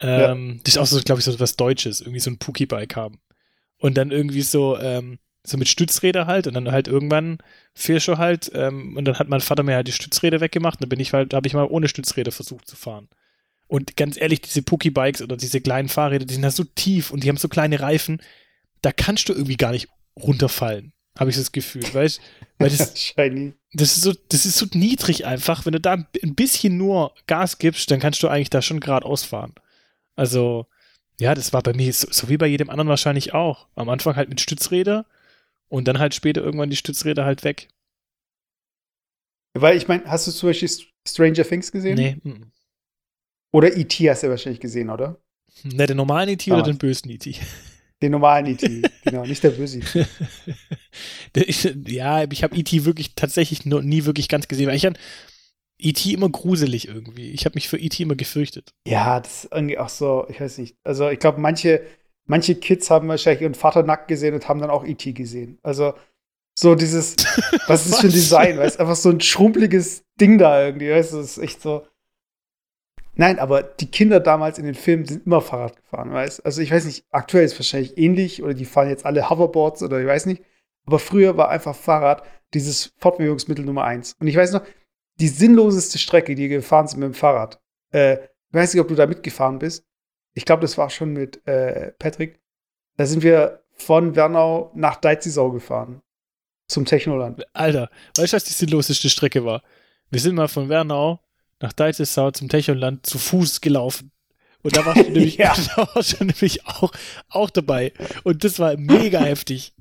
Ähm, ja. Das ist auch so, glaube ich, so was Deutsches, irgendwie so ein Pookie-Bike haben. Und dann irgendwie so, ähm, so mit Stützräder halt und dann halt irgendwann schon halt ähm, und dann hat mein Vater mir halt die Stützräder weggemacht und dann bin ich halt, habe ich mal ohne Stützräder versucht zu fahren. Und ganz ehrlich, diese Pookie-Bikes oder diese kleinen Fahrräder, die sind da so tief und die haben so kleine Reifen, da kannst du irgendwie gar nicht runterfallen, habe ich das Gefühl, weißt Weil das, [LAUGHS] Shiny. Das ist, so, das ist so niedrig einfach. Wenn du da ein bisschen nur Gas gibst, dann kannst du eigentlich da schon geradeaus fahren. Also, ja, das war bei mir so, so, wie bei jedem anderen wahrscheinlich auch. Am Anfang halt mit Stützräder und dann halt später irgendwann die Stützräder halt weg. Weil ich meine, hast du zum Beispiel Stranger Things gesehen? Nee. M Oder E.T. hast du ja wahrscheinlich gesehen, oder? Ne, den normalen E.T. oder den bösen E.T.? Den normalen E.T., [LAUGHS] genau, nicht der böse E.T. [LAUGHS] ja, ich habe E.T. wirklich tatsächlich noch nie wirklich ganz gesehen, weil ich an E.T. immer gruselig irgendwie. Ich habe mich für E.T. immer gefürchtet. Ja, das ist irgendwie auch so, ich weiß nicht. Also ich glaube, manche, manche Kids haben wahrscheinlich ihren Vater nackt gesehen und haben dann auch E.T. gesehen. Also so dieses, [LAUGHS] was ist das für ein Design, weißt einfach so ein schrumpeliges Ding da irgendwie, weißt du, das ist echt so. Nein, aber die Kinder damals in den Filmen sind immer Fahrrad gefahren, weißt Also ich weiß nicht, aktuell ist es wahrscheinlich ähnlich oder die fahren jetzt alle Hoverboards oder ich weiß nicht. Aber früher war einfach Fahrrad dieses Fortbewegungsmittel Nummer eins. Und ich weiß noch, die sinnloseste Strecke, die gefahren sind mit dem Fahrrad. Äh, ich weiß nicht, ob du da mitgefahren bist. Ich glaube, das war schon mit äh, Patrick. Da sind wir von Wernau nach Deizisau gefahren. Zum Technoland. Alter, weißt du, was die sinnloseste Strecke war? Wir sind mal von Wernau nach Deizisau zum Technoland zu Fuß gelaufen. Und da warst du [LAUGHS] nämlich, Ja. [LAUGHS] da warst du nämlich auch, auch dabei. Und das war mega [LAUGHS] heftig.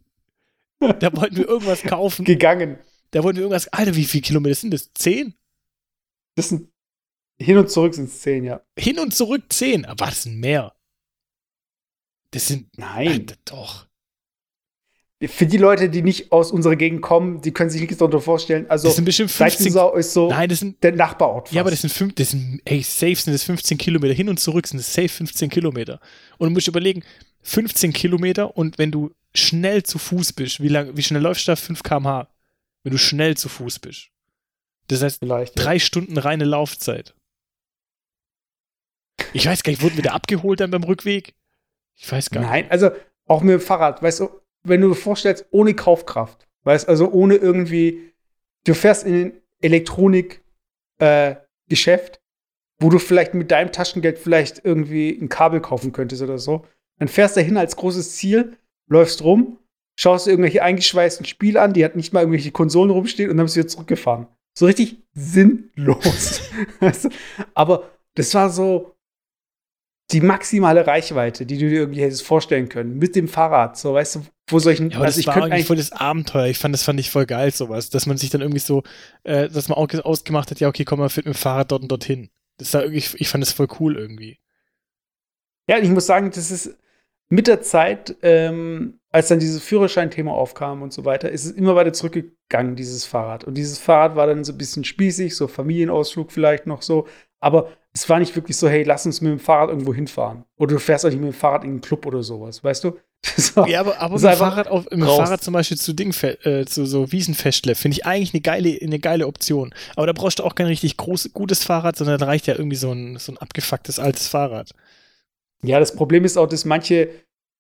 Da wollten wir irgendwas kaufen. Gegangen. Da wollten wir irgendwas. Alter, wie viele Kilometer sind das? Zehn? Das sind hin und zurück sind es zehn, ja. Hin und zurück zehn. Aber das sind mehr. Das sind. Nein. Alter, doch. Für die Leute, die nicht aus unserer Gegend kommen, die können sich nichts darunter vorstellen. Also, Das sind bestimmt 15. Deizisau ist so Nein, das sind. der Nachbarort. Ja, aber das fast. sind fünf, das sind, ey, safe sind das 15 Kilometer. Hin und zurück sind es safe 15 Kilometer. Und du musst überlegen, 15 Kilometer und wenn du schnell zu Fuß bist, wie lang, wie schnell läufst du da? 5 km/h? Wenn du schnell zu Fuß bist. Das heißt, vielleicht. ja. drei Stunden reine Laufzeit. Ich weiß gar nicht, wurden wir da abgeholt dann beim Rückweg? Ich weiß gar nicht. Nein, also auch mit dem Fahrrad, weißt du, wenn du dir vorstellst, ohne Kaufkraft, weißt also ohne irgendwie, du fährst in ein Elektronik-Geschäft, wo du vielleicht mit deinem Taschengeld vielleicht irgendwie ein Kabel kaufen könntest oder so. Dann fährst du hin als großes Ziel, läufst rum, schaust dir irgendwelche eingeschweißten Spiele an, die hat nicht mal irgendwelche Konsolen rumstehen und dann bist du wieder zurückgefahren. So richtig sinnlos. [LAUGHS] du? Aber das war so, die maximale Reichweite, die du dir irgendwie hättest vorstellen können, mit dem Fahrrad, so, weißt du, wo solchen, Ja, aber also das ich war eigentlich, voll das Abenteuer. Ich fand, das fand ich voll geil, sowas. Dass man sich dann irgendwie so, äh, dass man auch ausgemacht hat, ja, okay, komm mal mit dem Fahrrad dort und dorthin. Das war irgendwie, ich fand das voll cool irgendwie. ja, ich muss sagen, das ist mit der Zeit, ähm, als dann dieses Führerschein-Thema aufkam und so weiter, ist es immer weiter zurückgegangen, dieses Fahrrad. Und dieses Fahrrad war dann so ein bisschen spießig, so Familienausflug vielleicht noch so, aber es war nicht wirklich so, hey, lass uns mit dem Fahrrad irgendwo hinfahren. Oder du fährst auch nicht mit dem Fahrrad in einen Club oder sowas, weißt du? [LAUGHS] War, Ja, aber, aber mit dem Fahrrad, auf, mit. Fahrrad zum Beispiel zu Ding, äh, zu so Wiesenfestle, finde ich eigentlich eine geile, eine geile Option. Aber da brauchst du auch kein richtig groß, gutes Fahrrad, sondern da reicht ja irgendwie so ein, so ein abgefucktes altes Fahrrad. Ja, das Problem ist auch, dass manche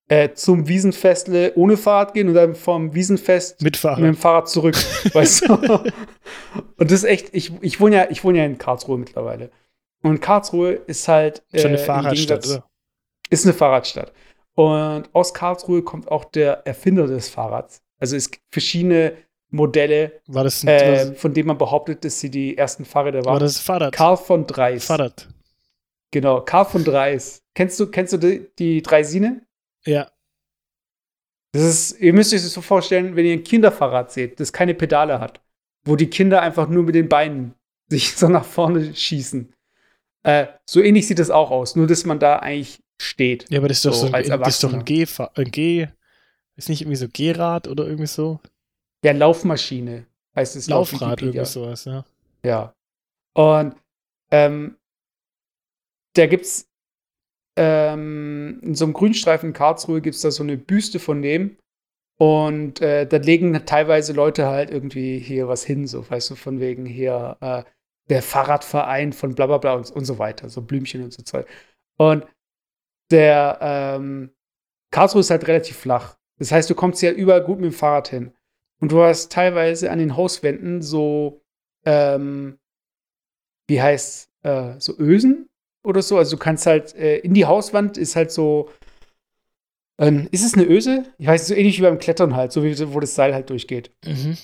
äh, zum Wiesenfestle ohne Fahrrad gehen und dann vom Wiesenfest Mit mit Fahrrad. dem Fahrrad zurück, [LAUGHS] weißt du? Und das ist echt, ich, ich wohne ja, ich wohne ja in Karlsruhe mittlerweile. Und Karlsruhe ist halt Schon eine äh, Fahrradstadt, oder? Ist eine Fahrradstadt. Und aus Karlsruhe kommt auch der Erfinder des Fahrrads. Also es gibt verschiedene Modelle, War das ein, äh, war, von denen man behauptet, dass sie die ersten Fahrräder war waren. das Fahrrad? Karl von Dreis. Fahrrad. Genau, Karl von Dreis. Kennst du, kennst du die, die Dreisine? Ja. Das ist, ihr müsst euch das so vorstellen, wenn ihr ein Kinderfahrrad seht, das keine Pedale hat, wo die Kinder einfach nur mit den Beinen sich [LAUGHS] so nach vorne schießen. Äh, so ähnlich sieht das auch aus, nur dass man da eigentlich steht. Ja, aber das ist doch So, so, ein, das ist doch ein. G, ein G, ist nicht irgendwie so G-Rad oder irgendwie so? Ja, Laufmaschine heißt es Laufrad, irgendwie sowas, ja. Ja. Und ähm, da gibt's ähm, in so einem Grünstreifen in Karlsruhe gibt's da so eine Büste von dem. Und äh, da legen teilweise Leute halt irgendwie hier was hin, so, weißt du, von wegen hier äh, der Fahrradverein von bla bla bla und, und so weiter, so Blümchen und so Zeug. Und der ähm, Karlsruhe ist halt relativ flach. Das heißt, du kommst ja überall gut mit dem Fahrrad hin. Und du hast teilweise an den Hauswänden so ähm, wie heißt, äh, so Ösen oder so. Also du kannst halt, äh, in die Hauswand ist halt so, ähm, ist es eine Öse? Ich weiß, so ähnlich wie beim Klettern halt, so wie wo das Seil halt durchgeht. Mhm.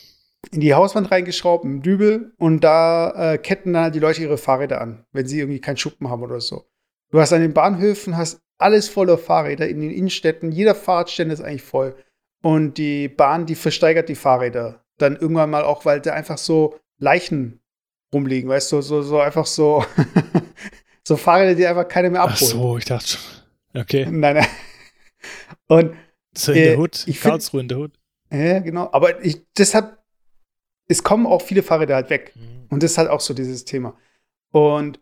In die Hauswand reingeschraubt, im Dübel und da äh, ketten dann halt die Leute ihre Fahrräder an, wenn sie irgendwie keinen Schuppen haben oder so. Du hast an den Bahnhöfen, hast alles voller Fahrräder in den Innenstädten, jeder Fahrradständer ist eigentlich voll. Und die Bahn, die versteigert die Fahrräder. Dann irgendwann mal auch, weil da einfach so Leichen rumliegen, weißt du, so, so einfach so, [LAUGHS] so Fahrräder, die einfach keiner mehr Ach abholen. so, ich dachte schon. Okay. Nein, nein. Und, So in Äh, der ich find- Karlsruhe in der Hood. ja, genau. Aber ich, deshalb, es kommen auch viele Fahrräder halt weg. Mhm. Und das ist halt auch so dieses Thema. Und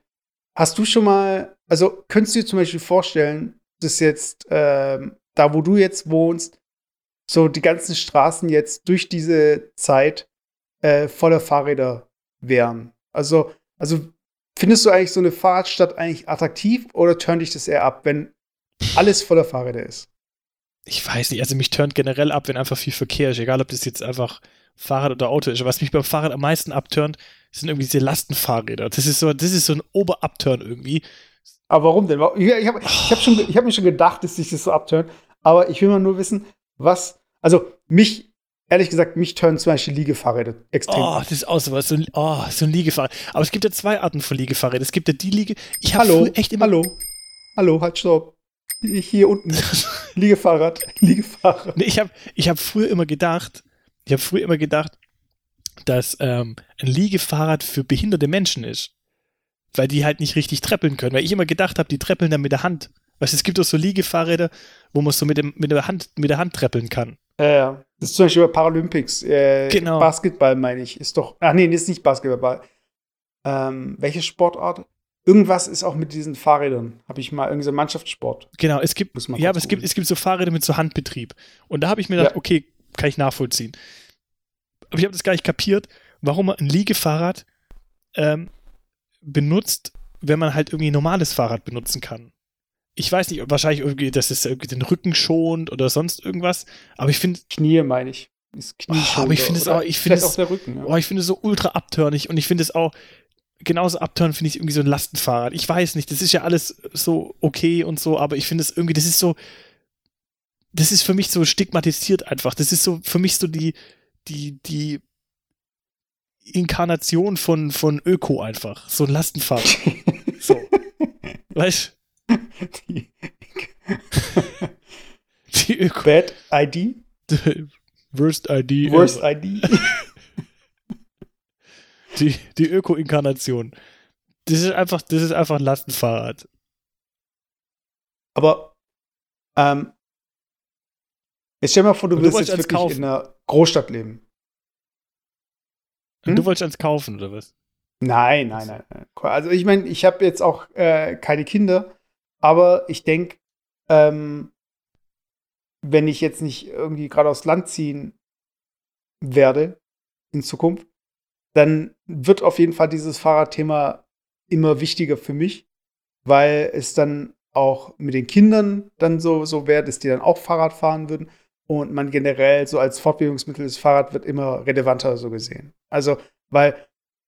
hast du schon mal, also könntest du dir zum Beispiel vorstellen, dass jetzt, ähm, da wo du jetzt wohnst, so die ganzen Straßen jetzt durch diese Zeit äh, voller Fahrräder wären? Also, also findest du eigentlich so eine Fahrradstadt eigentlich attraktiv oder turnt dich das eher ab, wenn alles voller Fahrräder ist? Ich weiß nicht, also mich turnt generell ab, wenn einfach viel Verkehr ist, egal ob das jetzt einfach Fahrrad oder Auto ist. Was mich beim Fahrrad am meisten abturnt, sind irgendwie diese Lastenfahrräder. Das ist so, das ist so ein Oberabturn irgendwie. Aber warum denn? Ich, habe ich hab schon, ich hab mir schon gedacht, dass sich das so abturnt. Aber ich will mal nur wissen, was, also mich, ehrlich gesagt, mich turnen zum Beispiel Liegefahrräder extrem. Oh, das ist auch sowas. So ein, oh, so ein Liegefahrrad. Aber es gibt ja zwei Arten von Liegefahrrädern. Es gibt ja die Liege. Ich habe Hallo, echt immer. hallo, hallo, halt, stopp. Hier unten, [LAUGHS] Liegefahrrad, [LAUGHS] Liegefahrrad. Nee, ich habe ich hab früher immer gedacht, ich habe früher immer gedacht, dass ähm, ein Liegefahrrad für behinderte Menschen ist. Weil die halt nicht richtig treppeln können. Weil ich immer gedacht habe, die treppeln dann mit der Hand. Weißt du, es gibt auch so Liegefahrräder, wo man so mit, dem, mit, der, Hand, mit der Hand treppeln kann. Ja, ja. Das ist zum Beispiel bei Paralympics. Äh, Genau. Basketball meine ich. Ist doch. Ach nee, das ist nicht Basketball. Ähm, welche Sportart? Irgendwas ist auch mit diesen Fahrrädern. Habe ich mal, irgendwie so Mannschaftssport. Genau, es gibt, ja, aber es gibt, es gibt so Fahrräder mit so Handbetrieb. Und da habe ich mir gedacht, Ja. okay, kann ich nachvollziehen. Aber ich habe das gar nicht kapiert, warum man ein Liegefahrrad ähm, benutzt, wenn man halt irgendwie ein normales Fahrrad benutzen kann. Ich weiß nicht, wahrscheinlich irgendwie, dass es irgendwie den Rücken schont oder sonst irgendwas, aber ich finde, Knie meine ich. Ist Knie Oh, aber ich finde es auch- ich finde es- auch der Rücken. Ja. oh, ich finde es so ultra abtörnig und ich finde es auch, genauso abtörend finde ich irgendwie so ein Lastenfahrrad. Ich weiß nicht, das ist ja alles so okay und so, aber ich finde es irgendwie, das ist so, das ist für mich so stigmatisiert einfach. Das ist so für mich so die, die, die Inkarnation von, von Öko einfach. So ein Lastenfahrrad. [LAUGHS] So. weißt Die die Öko. Bad ID? Worst ID. Worst ever. ID? Die, die Öko-Inkarnation. Das ist einfach, das ist einfach ein Lastenfahrrad. Aber ähm, jetzt stell dir mal vor, du du willst jetzt wirklich kaufen. in einer Großstadt leben. Hm? du wolltest eins kaufen, oder was? Nein, nein, nein. nein. Also ich meine, ich habe jetzt auch äh, keine Kinder, aber ich denke, ähm, wenn ich jetzt nicht irgendwie gerade aufs Land ziehen werde in Zukunft, dann wird auf jeden Fall dieses Fahrradthema immer wichtiger für mich, weil es dann auch mit den Kindern dann so, so wäre, dass die dann auch Fahrrad fahren würden und man generell so als Fortbewegungsmittel das Fahrrad wird immer relevanter so gesehen. Also, weil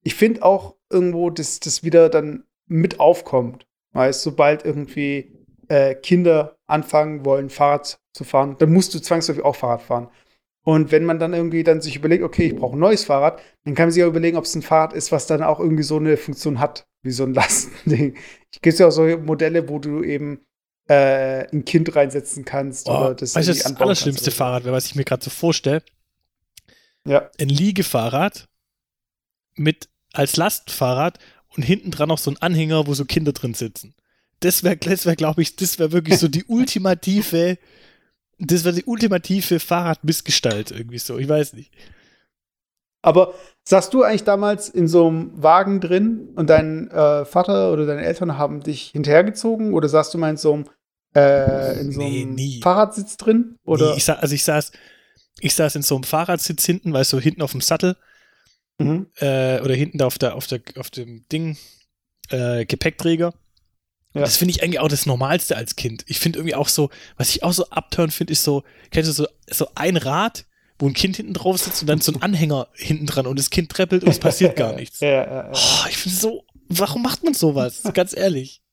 ich finde auch irgendwo, dass das wieder dann mit aufkommt. Weißt, sobald irgendwie äh, Kinder anfangen wollen, Fahrrad zu fahren, dann musst du zwangsläufig auch Fahrrad fahren. Und wenn man dann irgendwie dann sich überlegt, okay, ich brauche ein neues Fahrrad, dann kann man sich auch überlegen, ob es ein Fahrrad ist, was dann auch irgendwie so eine Funktion hat, wie so ein [LAUGHS] Lastending. Es gibt ja auch so Modelle, wo du eben äh, ein Kind reinsetzen kannst Oh, oder das weißt du, das anbauen allerschlimmste Fahrrad was ich mir gerade so vorstelle. Ja. ein Liegefahrrad mit als Lastfahrrad und hinten dran noch so ein Anhänger, wo so Kinder drin sitzen. Das wäre, das wär, glaube ich, das wäre wirklich so die [LAUGHS] ultimative, das wäre die ultimative Fahrradmissgestalt irgendwie so. Ich weiß nicht. Aber saßt du eigentlich damals in so einem Wagen drin und dein äh, Vater oder deine Eltern haben dich hinterhergezogen oder saßt du mal in so einem, äh, in so Nee, einem nie. Fahrradsitz drin? Oder? Nee, ich also ich saß, ich saß in so einem Fahrradsitz hinten, weißt du, hinten auf dem Sattel mhm. äh, oder hinten da auf der, auf der, auf dem Ding, äh, Gepäckträger. Ja. Das finde ich eigentlich auch das Normalste als Kind. Ich finde irgendwie auch so, was ich auch so abturn finde, ist so, kennst du so, so ein Rad, wo ein Kind hinten drauf sitzt und dann so ein Anhänger hinten dran und das Kind treppelt und es passiert gar [LAUGHS] nichts. Ja, ja, ja. Oh, ich finde so, warum macht man sowas? Ganz ehrlich.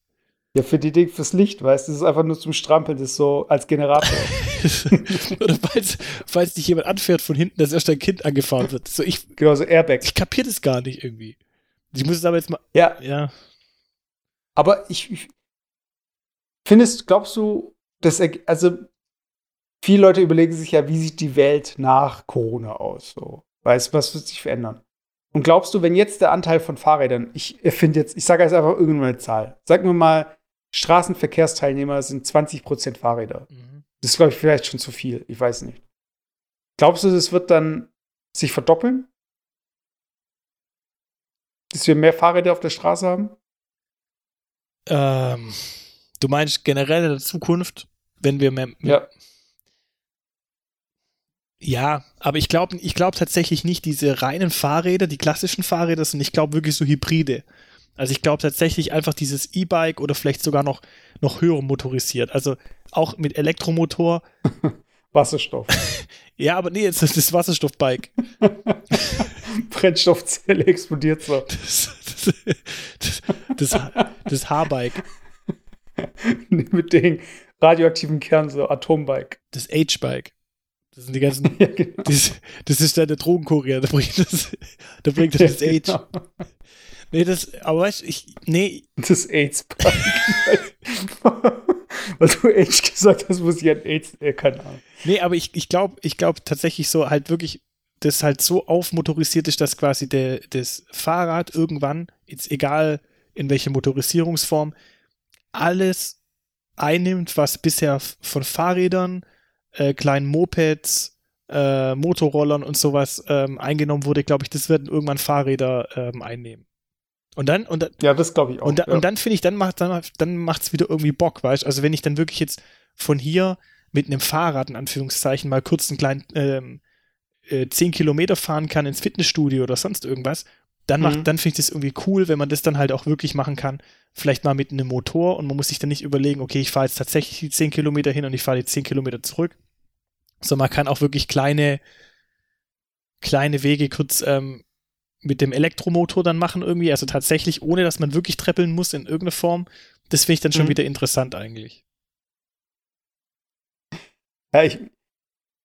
Ja, für die Ding fürs Licht, weißt du, das ist einfach nur zum Strampeln, das ist so als Generator. [LAUGHS] Oder falls, falls dich jemand anfährt von hinten, dass erst dein Kind angefahren wird. So, ich, Genauso Airbag. ich kapiere das gar nicht irgendwie. Ich muss es aber jetzt mal, Ja, ja. aber ich, ich findest, glaubst du, dass also viele Leute überlegen sich ja, wie sieht die Welt nach Corona aus? So, weißt was wird sich verändern? Und glaubst du, wenn jetzt der Anteil von Fahrrädern, ich finde jetzt, ich sage jetzt einfach irgendeine Zahl, sagen wir mal, Straßenverkehrsteilnehmer sind 20% Fahrräder. Mhm. Das ist, glaube ich, vielleicht schon zu viel. Ich weiß nicht. Glaubst du, das wird dann sich verdoppeln? Dass wir mehr Fahrräder auf der Straße haben? Ähm, du meinst generell in der Zukunft, wenn wir mehr. Ja. Ja, aber ich glaube ich glaub tatsächlich nicht diese reinen Fahrräder, die klassischen Fahrräder, sondern ich glaube wirklich so Hybride. Also ich glaube tatsächlich einfach dieses E-Bike oder vielleicht sogar noch, noch höher motorisiert. Also auch mit Elektromotor. [LAUGHS] Wasserstoff. [LAUGHS] Ja, aber nee, jetzt ist das Wasserstoffbike. [LAUGHS] Brennstoffzelle explodiert so. Das, das, das, das H-Bike. Mit den radioaktiven Kernen, so Atombike. Das H-Bike. Das sind die ganzen. ja, genau. das, das, ist dann der Drogenkurier, da bringt das, da bringt das, das Age. Genau. Nee, das, aber weißt du, ich, nee. Das AIDS-Bike. [LAUGHS] Weil du Age gesagt hast, muss ich an AIDS, äh, keine Ahnung. Nee, aber ich, ich glaube ich glaub tatsächlich so halt wirklich, das halt so aufmotorisiert ist, dass quasi der, das Fahrrad irgendwann, jetzt egal in welcher Motorisierungsform, alles einnimmt, was bisher von Fahrrädern, äh, kleinen Mopeds, äh, Motorrollern und sowas ähm, eingenommen wurde, glaube ich, das werden irgendwann Fahrräder ähm, einnehmen. Und dann, und dann, ja, das glaube ich auch. Und, da, ja. und dann finde ich, dann macht dann, dann macht's wieder irgendwie Bock, weißt du? Also wenn ich dann wirklich jetzt von hier mit einem Fahrrad in Anführungszeichen mal kurz einen kleinen ähm, äh, 10 Kilometer fahren kann ins Fitnessstudio oder sonst irgendwas, dann macht, mhm. dann finde ich das irgendwie cool, wenn man das dann halt auch wirklich machen kann. Vielleicht mal mit einem Motor und man muss sich dann nicht überlegen, okay, ich fahre jetzt tatsächlich die 10 Kilometer hin und ich fahre die 10 Kilometer zurück. So, man kann auch wirklich kleine, kleine Wege kurz ähm, mit dem Elektromotor dann machen irgendwie, also tatsächlich, ohne dass man wirklich treppeln muss in irgendeiner Form. Das finde ich dann schon mhm. wieder interessant eigentlich. Ja, ich,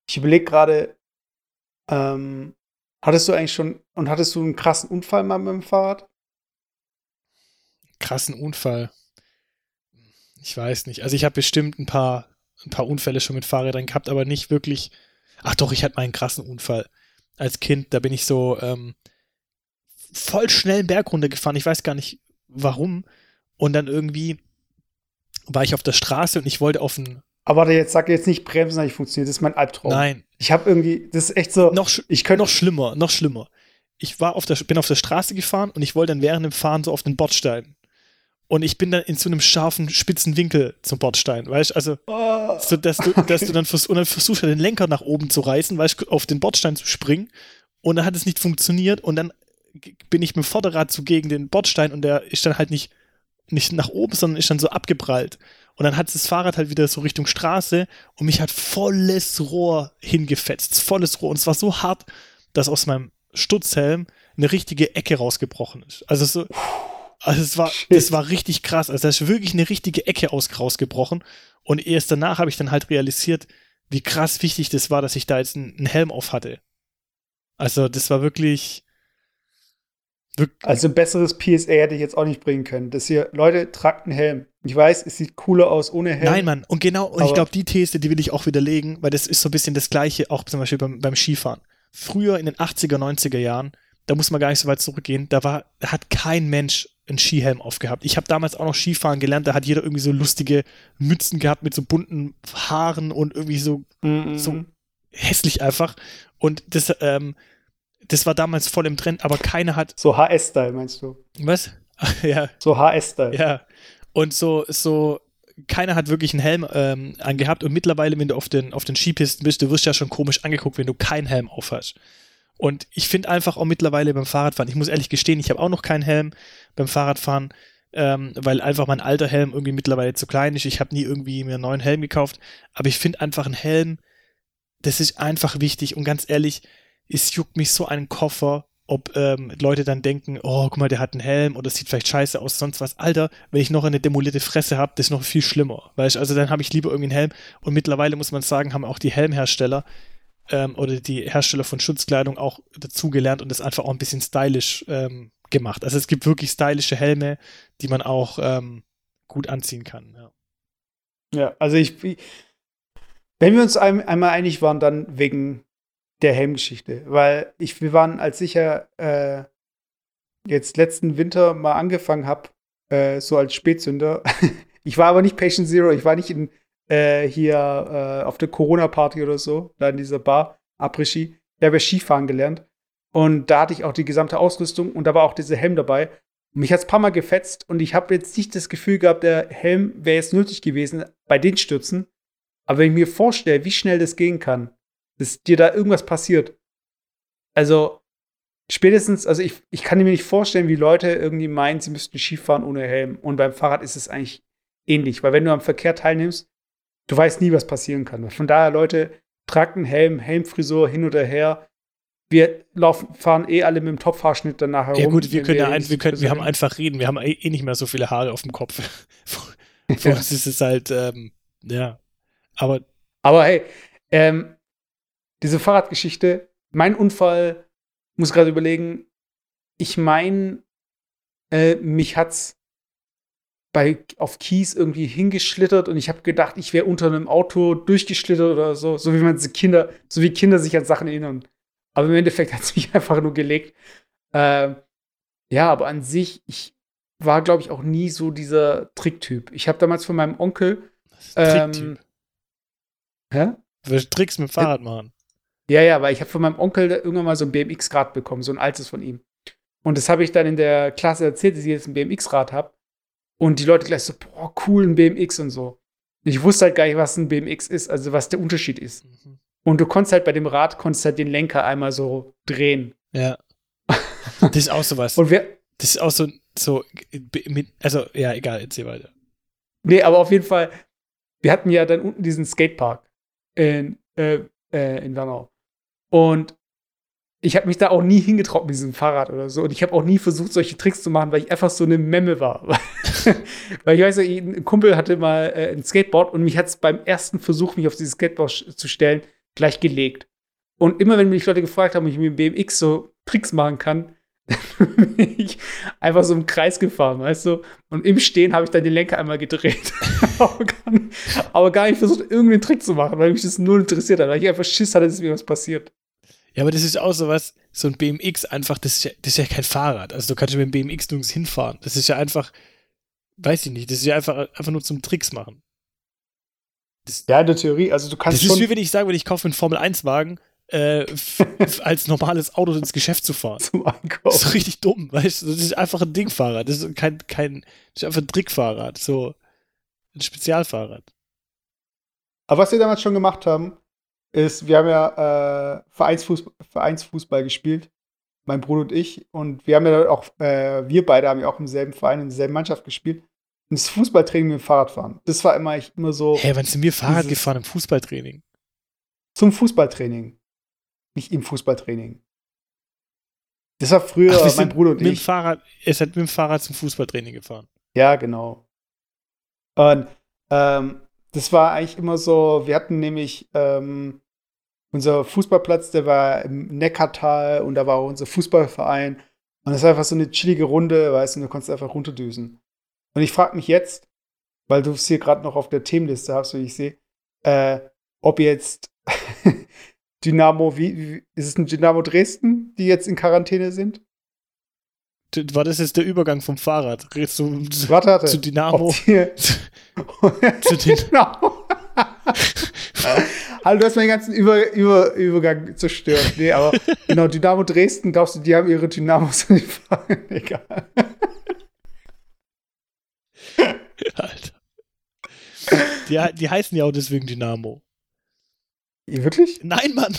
ich überlege gerade, ähm, hattest du eigentlich schon, und hattest du einen krassen Unfall mal mit dem Fahrrad? Krassen Unfall? Ich weiß nicht. Also ich habe bestimmt ein paar, ein paar Unfälle schon mit Fahrrädern gehabt, aber nicht wirklich. Ach doch, ich hatte mal einen krassen Unfall. Als Kind, da bin ich so ähm, voll schnell einen Berg runtergefahren. Ich weiß gar nicht warum. Und dann irgendwie war ich auf der Straße und ich wollte auf einen aber jetzt sag jetzt nicht bremsen, hat nicht funktioniert. Das ist mein Albtraum. Nein. Ich habe irgendwie, das ist echt so. Noch, ich könnte noch schlimmer, noch schlimmer. Ich war auf der, bin auf der Straße gefahren und ich wollte dann während dem Fahren so auf den Bordstein. Und ich bin dann in so einem scharfen, spitzen Winkel zum Bordstein, weißt du? Also, oh. so, dass du, dass du dann, vers und dann versuchst, den Lenker nach oben zu reißen, weißt du, auf den Bordstein zu springen. Und dann hat es nicht funktioniert und dann bin ich mit dem Vorderrad so gegen den Bordstein und der ist dann halt nicht, nicht nach oben, sondern ist dann so abgeprallt. Und dann hat das Fahrrad halt wieder so Richtung Straße und mich hat volles Rohr hingefetzt. Volles Rohr. Und es war so hart, dass aus meinem Stutzhelm eine richtige Ecke rausgebrochen ist. Also so. Also es war, das war richtig krass. Also da ist wirklich eine richtige Ecke aus, rausgebrochen. Und erst danach habe ich dann halt realisiert, wie krass wichtig das war, dass ich da jetzt einen Helm auf hatte. Also das war wirklich, also ein besseres PSA hätte ich jetzt auch nicht bringen können. Das hier, Leute, tragt einen Helm. Ich weiß, es sieht cooler aus ohne Helm. Nein, Mann. Und genau, und ich glaube, die These, die will ich auch widerlegen, weil das ist so ein bisschen das Gleiche, auch zum Beispiel beim, beim Skifahren. Früher in den 80er, 90er Jahren, da muss man gar nicht so weit zurückgehen, da war, da hat kein Mensch einen Skihelm aufgehabt. Ich habe damals auch noch Skifahren gelernt, da hat jeder irgendwie so lustige Mützen gehabt mit so bunten Haaren und irgendwie so, mm -mm. so hässlich einfach. Und das, ähm, das war damals voll im Trend, aber keiner hat. So HS-Style, meinst du? Was? [LAUGHS] ja. So HS-Style. Ja. Und so, so, keiner hat wirklich einen Helm ähm, angehabt und mittlerweile, wenn du auf den, auf den Skipisten bist, du wirst ja schon komisch angeguckt, wenn du keinen Helm aufhast. Und ich finde einfach auch mittlerweile beim Fahrradfahren, ich muss ehrlich gestehen, ich habe auch noch keinen Helm beim Fahrradfahren, ähm, weil einfach mein alter Helm irgendwie mittlerweile zu klein ist. Ich habe nie irgendwie mir einen neuen Helm gekauft. Aber ich finde einfach ein Helm, das ist einfach wichtig. Und ganz ehrlich, es juckt mich so einen Koffer, ob ähm, Leute dann denken, oh, guck mal, der hat einen Helm oder sieht vielleicht scheiße aus, sonst was. Alter, wenn ich noch eine demolierte Fresse habe, das ist noch viel schlimmer. Weißt also dann habe ich lieber irgendwie einen Helm. Und mittlerweile muss man sagen, haben auch die Helmhersteller ähm, oder die Hersteller von Schutzkleidung auch dazugelernt und das einfach auch ein bisschen stylisch ähm, gemacht. Also es gibt wirklich stylische Helme, die man auch ähm, gut anziehen kann. Ja, ja also ich, wenn wir uns einmal einig waren, dann wegen der Helmgeschichte. Weil ich, wir waren, als ich ja äh, jetzt letzten Winter mal angefangen habe, äh, so als Spätsünder, [LAUGHS] ich war aber nicht Patient Zero, ich war nicht in, äh, hier äh, auf der Corona-Party oder so, da in dieser Bar, Après-Ski. Ich habe ja Skifahren gelernt. Und da hatte ich auch die gesamte Ausrüstung und da war auch dieser Helm dabei. Mich hat es ein paar Mal gefetzt und ich habe jetzt nicht das Gefühl gehabt, der Helm wäre jetzt nötig gewesen bei den Stürzen. Aber wenn ich mir vorstelle, wie schnell das gehen kann, dass dir da irgendwas passiert. Also, spätestens, also ich, ich kann mir nicht vorstellen, wie Leute irgendwie meinen, sie müssten Skifahren ohne Helm. Und beim Fahrrad ist es eigentlich ähnlich, weil wenn du am Verkehr teilnimmst, du weißt nie, was passieren kann. Von daher, Leute, tragt einen Helm, Helmfrisur hin oder her. Wir laufen, fahren eh alle mit dem Topfhaarschnitt danach herum. Ja gut, wir können ja ein, wir, können, wir haben einfach reden. Wir haben eh, eh nicht mehr so viele Haare auf dem Kopf. [LAUGHS] Für [LAUGHS] uns ist es halt, ähm, ja. Aber aber hey, ähm, diese Fahrradgeschichte, mein Unfall, muss gerade überlegen, ich meine, äh, mich hat's bei, auf Kies irgendwie hingeschlittert und ich habe gedacht, ich wäre unter einem Auto durchgeschlittert oder so, so wie man Kinder, so wie Kinder sich an Sachen erinnern. Aber im Endeffekt [LAUGHS] hat es mich einfach nur gelegt. Äh, ja, aber an sich, ich war, glaube ich, auch nie so dieser Tricktyp. Ich habe damals von meinem Onkel. Ähm, Tricktyp. Hä? Willst Tricks mit dem Fahrrad machen? Ja, ja, weil ich habe von meinem Onkel irgendwann mal so ein BMX-Rad bekommen, so ein altes von ihm. Und das habe ich dann in der Klasse erzählt, dass ich jetzt ein BMX-Rad habe. Und die Leute gleich so, boah, cool, ein BMX und so. Ich wusste halt gar nicht, was ein BMX ist, also was der Unterschied ist. Mhm. Und du konntest halt bei dem Rad, konntest halt den Lenker einmal so drehen. Ja. Das ist auch sowas. [LAUGHS] und wer, das ist auch so, so also, ja, egal, erzähl weiter. Nee, aber auf jeden Fall, wir hatten ja dann unten diesen Skatepark in, äh, äh, in Wernau. Und ich habe mich da auch nie hingetraut mit diesem Fahrrad oder so. Und ich habe auch nie versucht, solche Tricks zu machen, weil ich einfach so eine Memme war. [LAUGHS] weil ich weiß, ein Kumpel hatte mal äh, ein Skateboard und mich hat es beim ersten Versuch, mich auf dieses Skateboard zu stellen, gleich gelegt. Und immer wenn mich Leute gefragt haben, ob ich mit dem BMX so Tricks machen kann, [LAUGHS] dann bin ich einfach so im Kreis gefahren, weißt du? Und im Stehen habe ich dann den Lenker einmal gedreht. [LAUGHS] aber, gar nicht, aber, gar nicht versucht, irgendeinen Trick zu machen, weil mich das null interessiert hat, weil ich einfach Schiss hatte, dass mir was passiert. Ja, aber das ist auch so was, so ein BMX einfach, das ist ja, das ist ja kein Fahrrad. Also du kannst mit dem BMX nirgends hinfahren. Das ist ja einfach, weiß ich nicht, das ist ja einfach, einfach nur zum Tricks machen. Das, ja, in der Theorie, also du kannst Das ist wie wenn ich sage, wenn ich kaufe einen Formel-1-Wagen, äh, als normales Auto ins Geschäft zu fahren. Zum Einkaufen. Das ist richtig dumm, weißt du? Das ist einfach ein Dingfahrrad. Das ist kein, kein, das ist einfach ein Trickfahrrad. So ein Spezialfahrrad. Aber was wir damals schon gemacht haben, ist, wir haben ja äh, Vereinsfußball, Vereinsfußball gespielt, mein Bruder und ich. Und wir haben ja auch, äh, wir beide haben ja auch im selben Verein, in derselben Mannschaft gespielt. Und das Fußballtraining mit dem Fahrradfahren. Das war immer, ich, immer so. Hä, hey, wann sind wir Fahrrad gefahren im Fußballtraining? Zum Fußballtraining. Nicht im Fußballtraining. Das war früher Ach, mein Bruder und mit ich. Dem Fahrrad, er ist halt mit dem Fahrrad zum Fußballtraining gefahren. Ja, genau. Und ähm, das war eigentlich immer so, wir hatten nämlich ähm, unser Fußballplatz, der war im Neckartal und da war auch unser Fußballverein. Und das war einfach so eine chillige Runde, weißt du, und du konntest einfach runterdüsen. Und ich frage mich jetzt, weil du es hier gerade noch auf der Themenliste hast, wie ich sehe, äh, ob jetzt [LAUGHS] Dynamo, wie, wie, ist es ein Dynamo Dresden, die jetzt in Quarantäne sind? War das jetzt der Übergang vom Fahrrad zu, warte, warte. zu Dynamo? [LAUGHS] zu Dynamo. [LAUGHS] Hallo, du hast meinen ganzen Über, Über, Übergang zerstört. Nee, aber genau, Dynamo Dresden, glaubst du, die haben ihre Dynamos in Fahren? [LAUGHS] Egal. Alter. Die, die heißen ja auch deswegen Dynamo. Wirklich? Nein, Mann.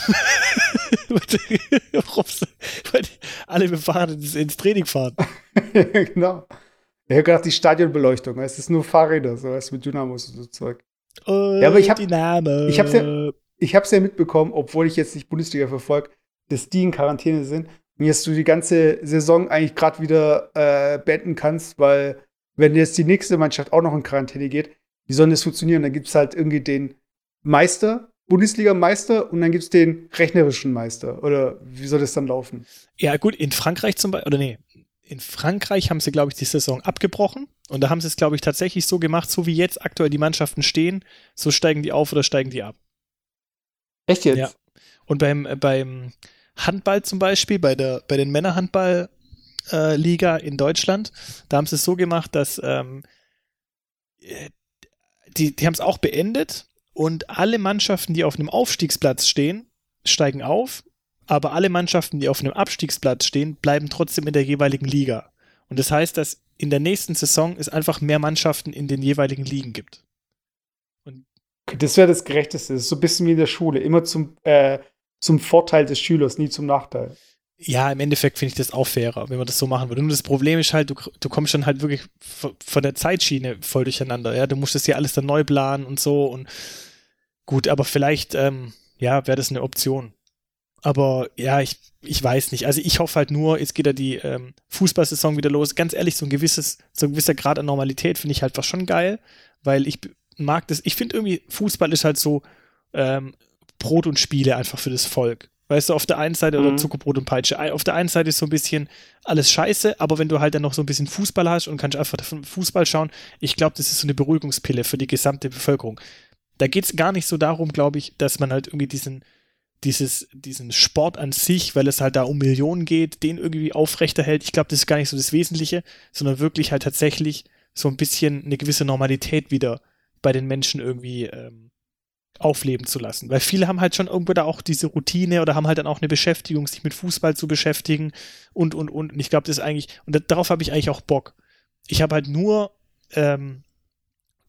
Weil [LAUGHS] alle mit Fahrrad ins, Training fahren. [LAUGHS] genau. Ich habe gedacht, die Stadionbeleuchtung, es ist nur Fahrräder, so weißt mit Dynamos und so Zeug. Oh, ja, aber ich habe ich hab's ja, ich hab's ja mitbekommen, obwohl ich jetzt nicht Bundesliga verfolge, dass die in Quarantäne sind und jetzt du die ganze Saison eigentlich gerade wieder äh, beenden kannst, weil wenn jetzt die nächste Mannschaft auch noch in Quarantäne geht, wie soll das funktionieren? Dann gibt es halt irgendwie den Meister Bundesliga-Meister und dann gibt es den rechnerischen Meister. Oder wie soll das dann laufen? Ja, gut, in Frankreich zum Beispiel, oder nee, in Frankreich haben sie, glaube ich, die Saison abgebrochen. Und da haben sie es, glaube ich, tatsächlich so gemacht, so wie jetzt aktuell die Mannschaften stehen, so steigen die auf oder steigen die ab. Echt jetzt? Ja. Und beim, äh, beim Handball zum Beispiel, bei, der, bei den Männerhandball-Liga äh, in Deutschland, da haben sie es so gemacht, dass ähm, äh, die, die haben es auch beendet und alle Mannschaften, die auf einem Aufstiegsplatz stehen, steigen auf, aber alle Mannschaften, die auf einem Abstiegsplatz stehen, bleiben trotzdem in der jeweiligen Liga. Und das heißt, dass in der nächsten Saison es einfach mehr Mannschaften in den jeweiligen Ligen gibt. Und das wäre das Gerechteste. Das ist so ein bisschen wie in der Schule. Immer zum, äh, zum Vorteil des Schülers, nie zum Nachteil. Ja, im Endeffekt finde ich das auch fairer, wenn man das so machen würde. Nur das Problem ist halt, du, du kommst dann halt wirklich von der Zeitschiene voll durcheinander. Ja, du musst das ja alles dann neu planen und so. Und gut, aber vielleicht, ähm, ja, wäre das eine Option. Aber ja, ich, ich weiß nicht. Also ich hoffe halt nur, jetzt geht ja die ähm, Fußballsaison wieder los. Ganz ehrlich, so ein gewisses, so ein gewisser Grad an Normalität finde ich halt was schon geil, weil ich mag das. Ich finde irgendwie, Fußball ist halt so, ähm, Brot und Spiele einfach für das Volk. Weißt du, auf der einen Seite, mhm. oder Zuckerbrot und Peitsche, auf der einen Seite ist so ein bisschen alles scheiße, aber wenn du halt dann noch so ein bisschen Fußball hast und kannst einfach Fußball schauen, ich glaube, das ist so eine Beruhigungspille für die gesamte Bevölkerung. Da geht es gar nicht so darum, glaube ich, dass man halt irgendwie diesen, dieses, diesen Sport an sich, weil es halt da um Millionen geht, den irgendwie aufrechterhält. Ich glaube, das ist gar nicht so das Wesentliche, sondern wirklich halt tatsächlich so ein bisschen eine gewisse Normalität wieder bei den Menschen irgendwie ähm, aufleben zu lassen. Weil viele haben halt schon irgendwo da auch diese Routine oder haben halt dann auch eine Beschäftigung, sich mit Fußball zu beschäftigen und, und, und. Und ich glaube, das ist eigentlich, und darauf habe ich eigentlich auch Bock. Ich habe halt nur ähm,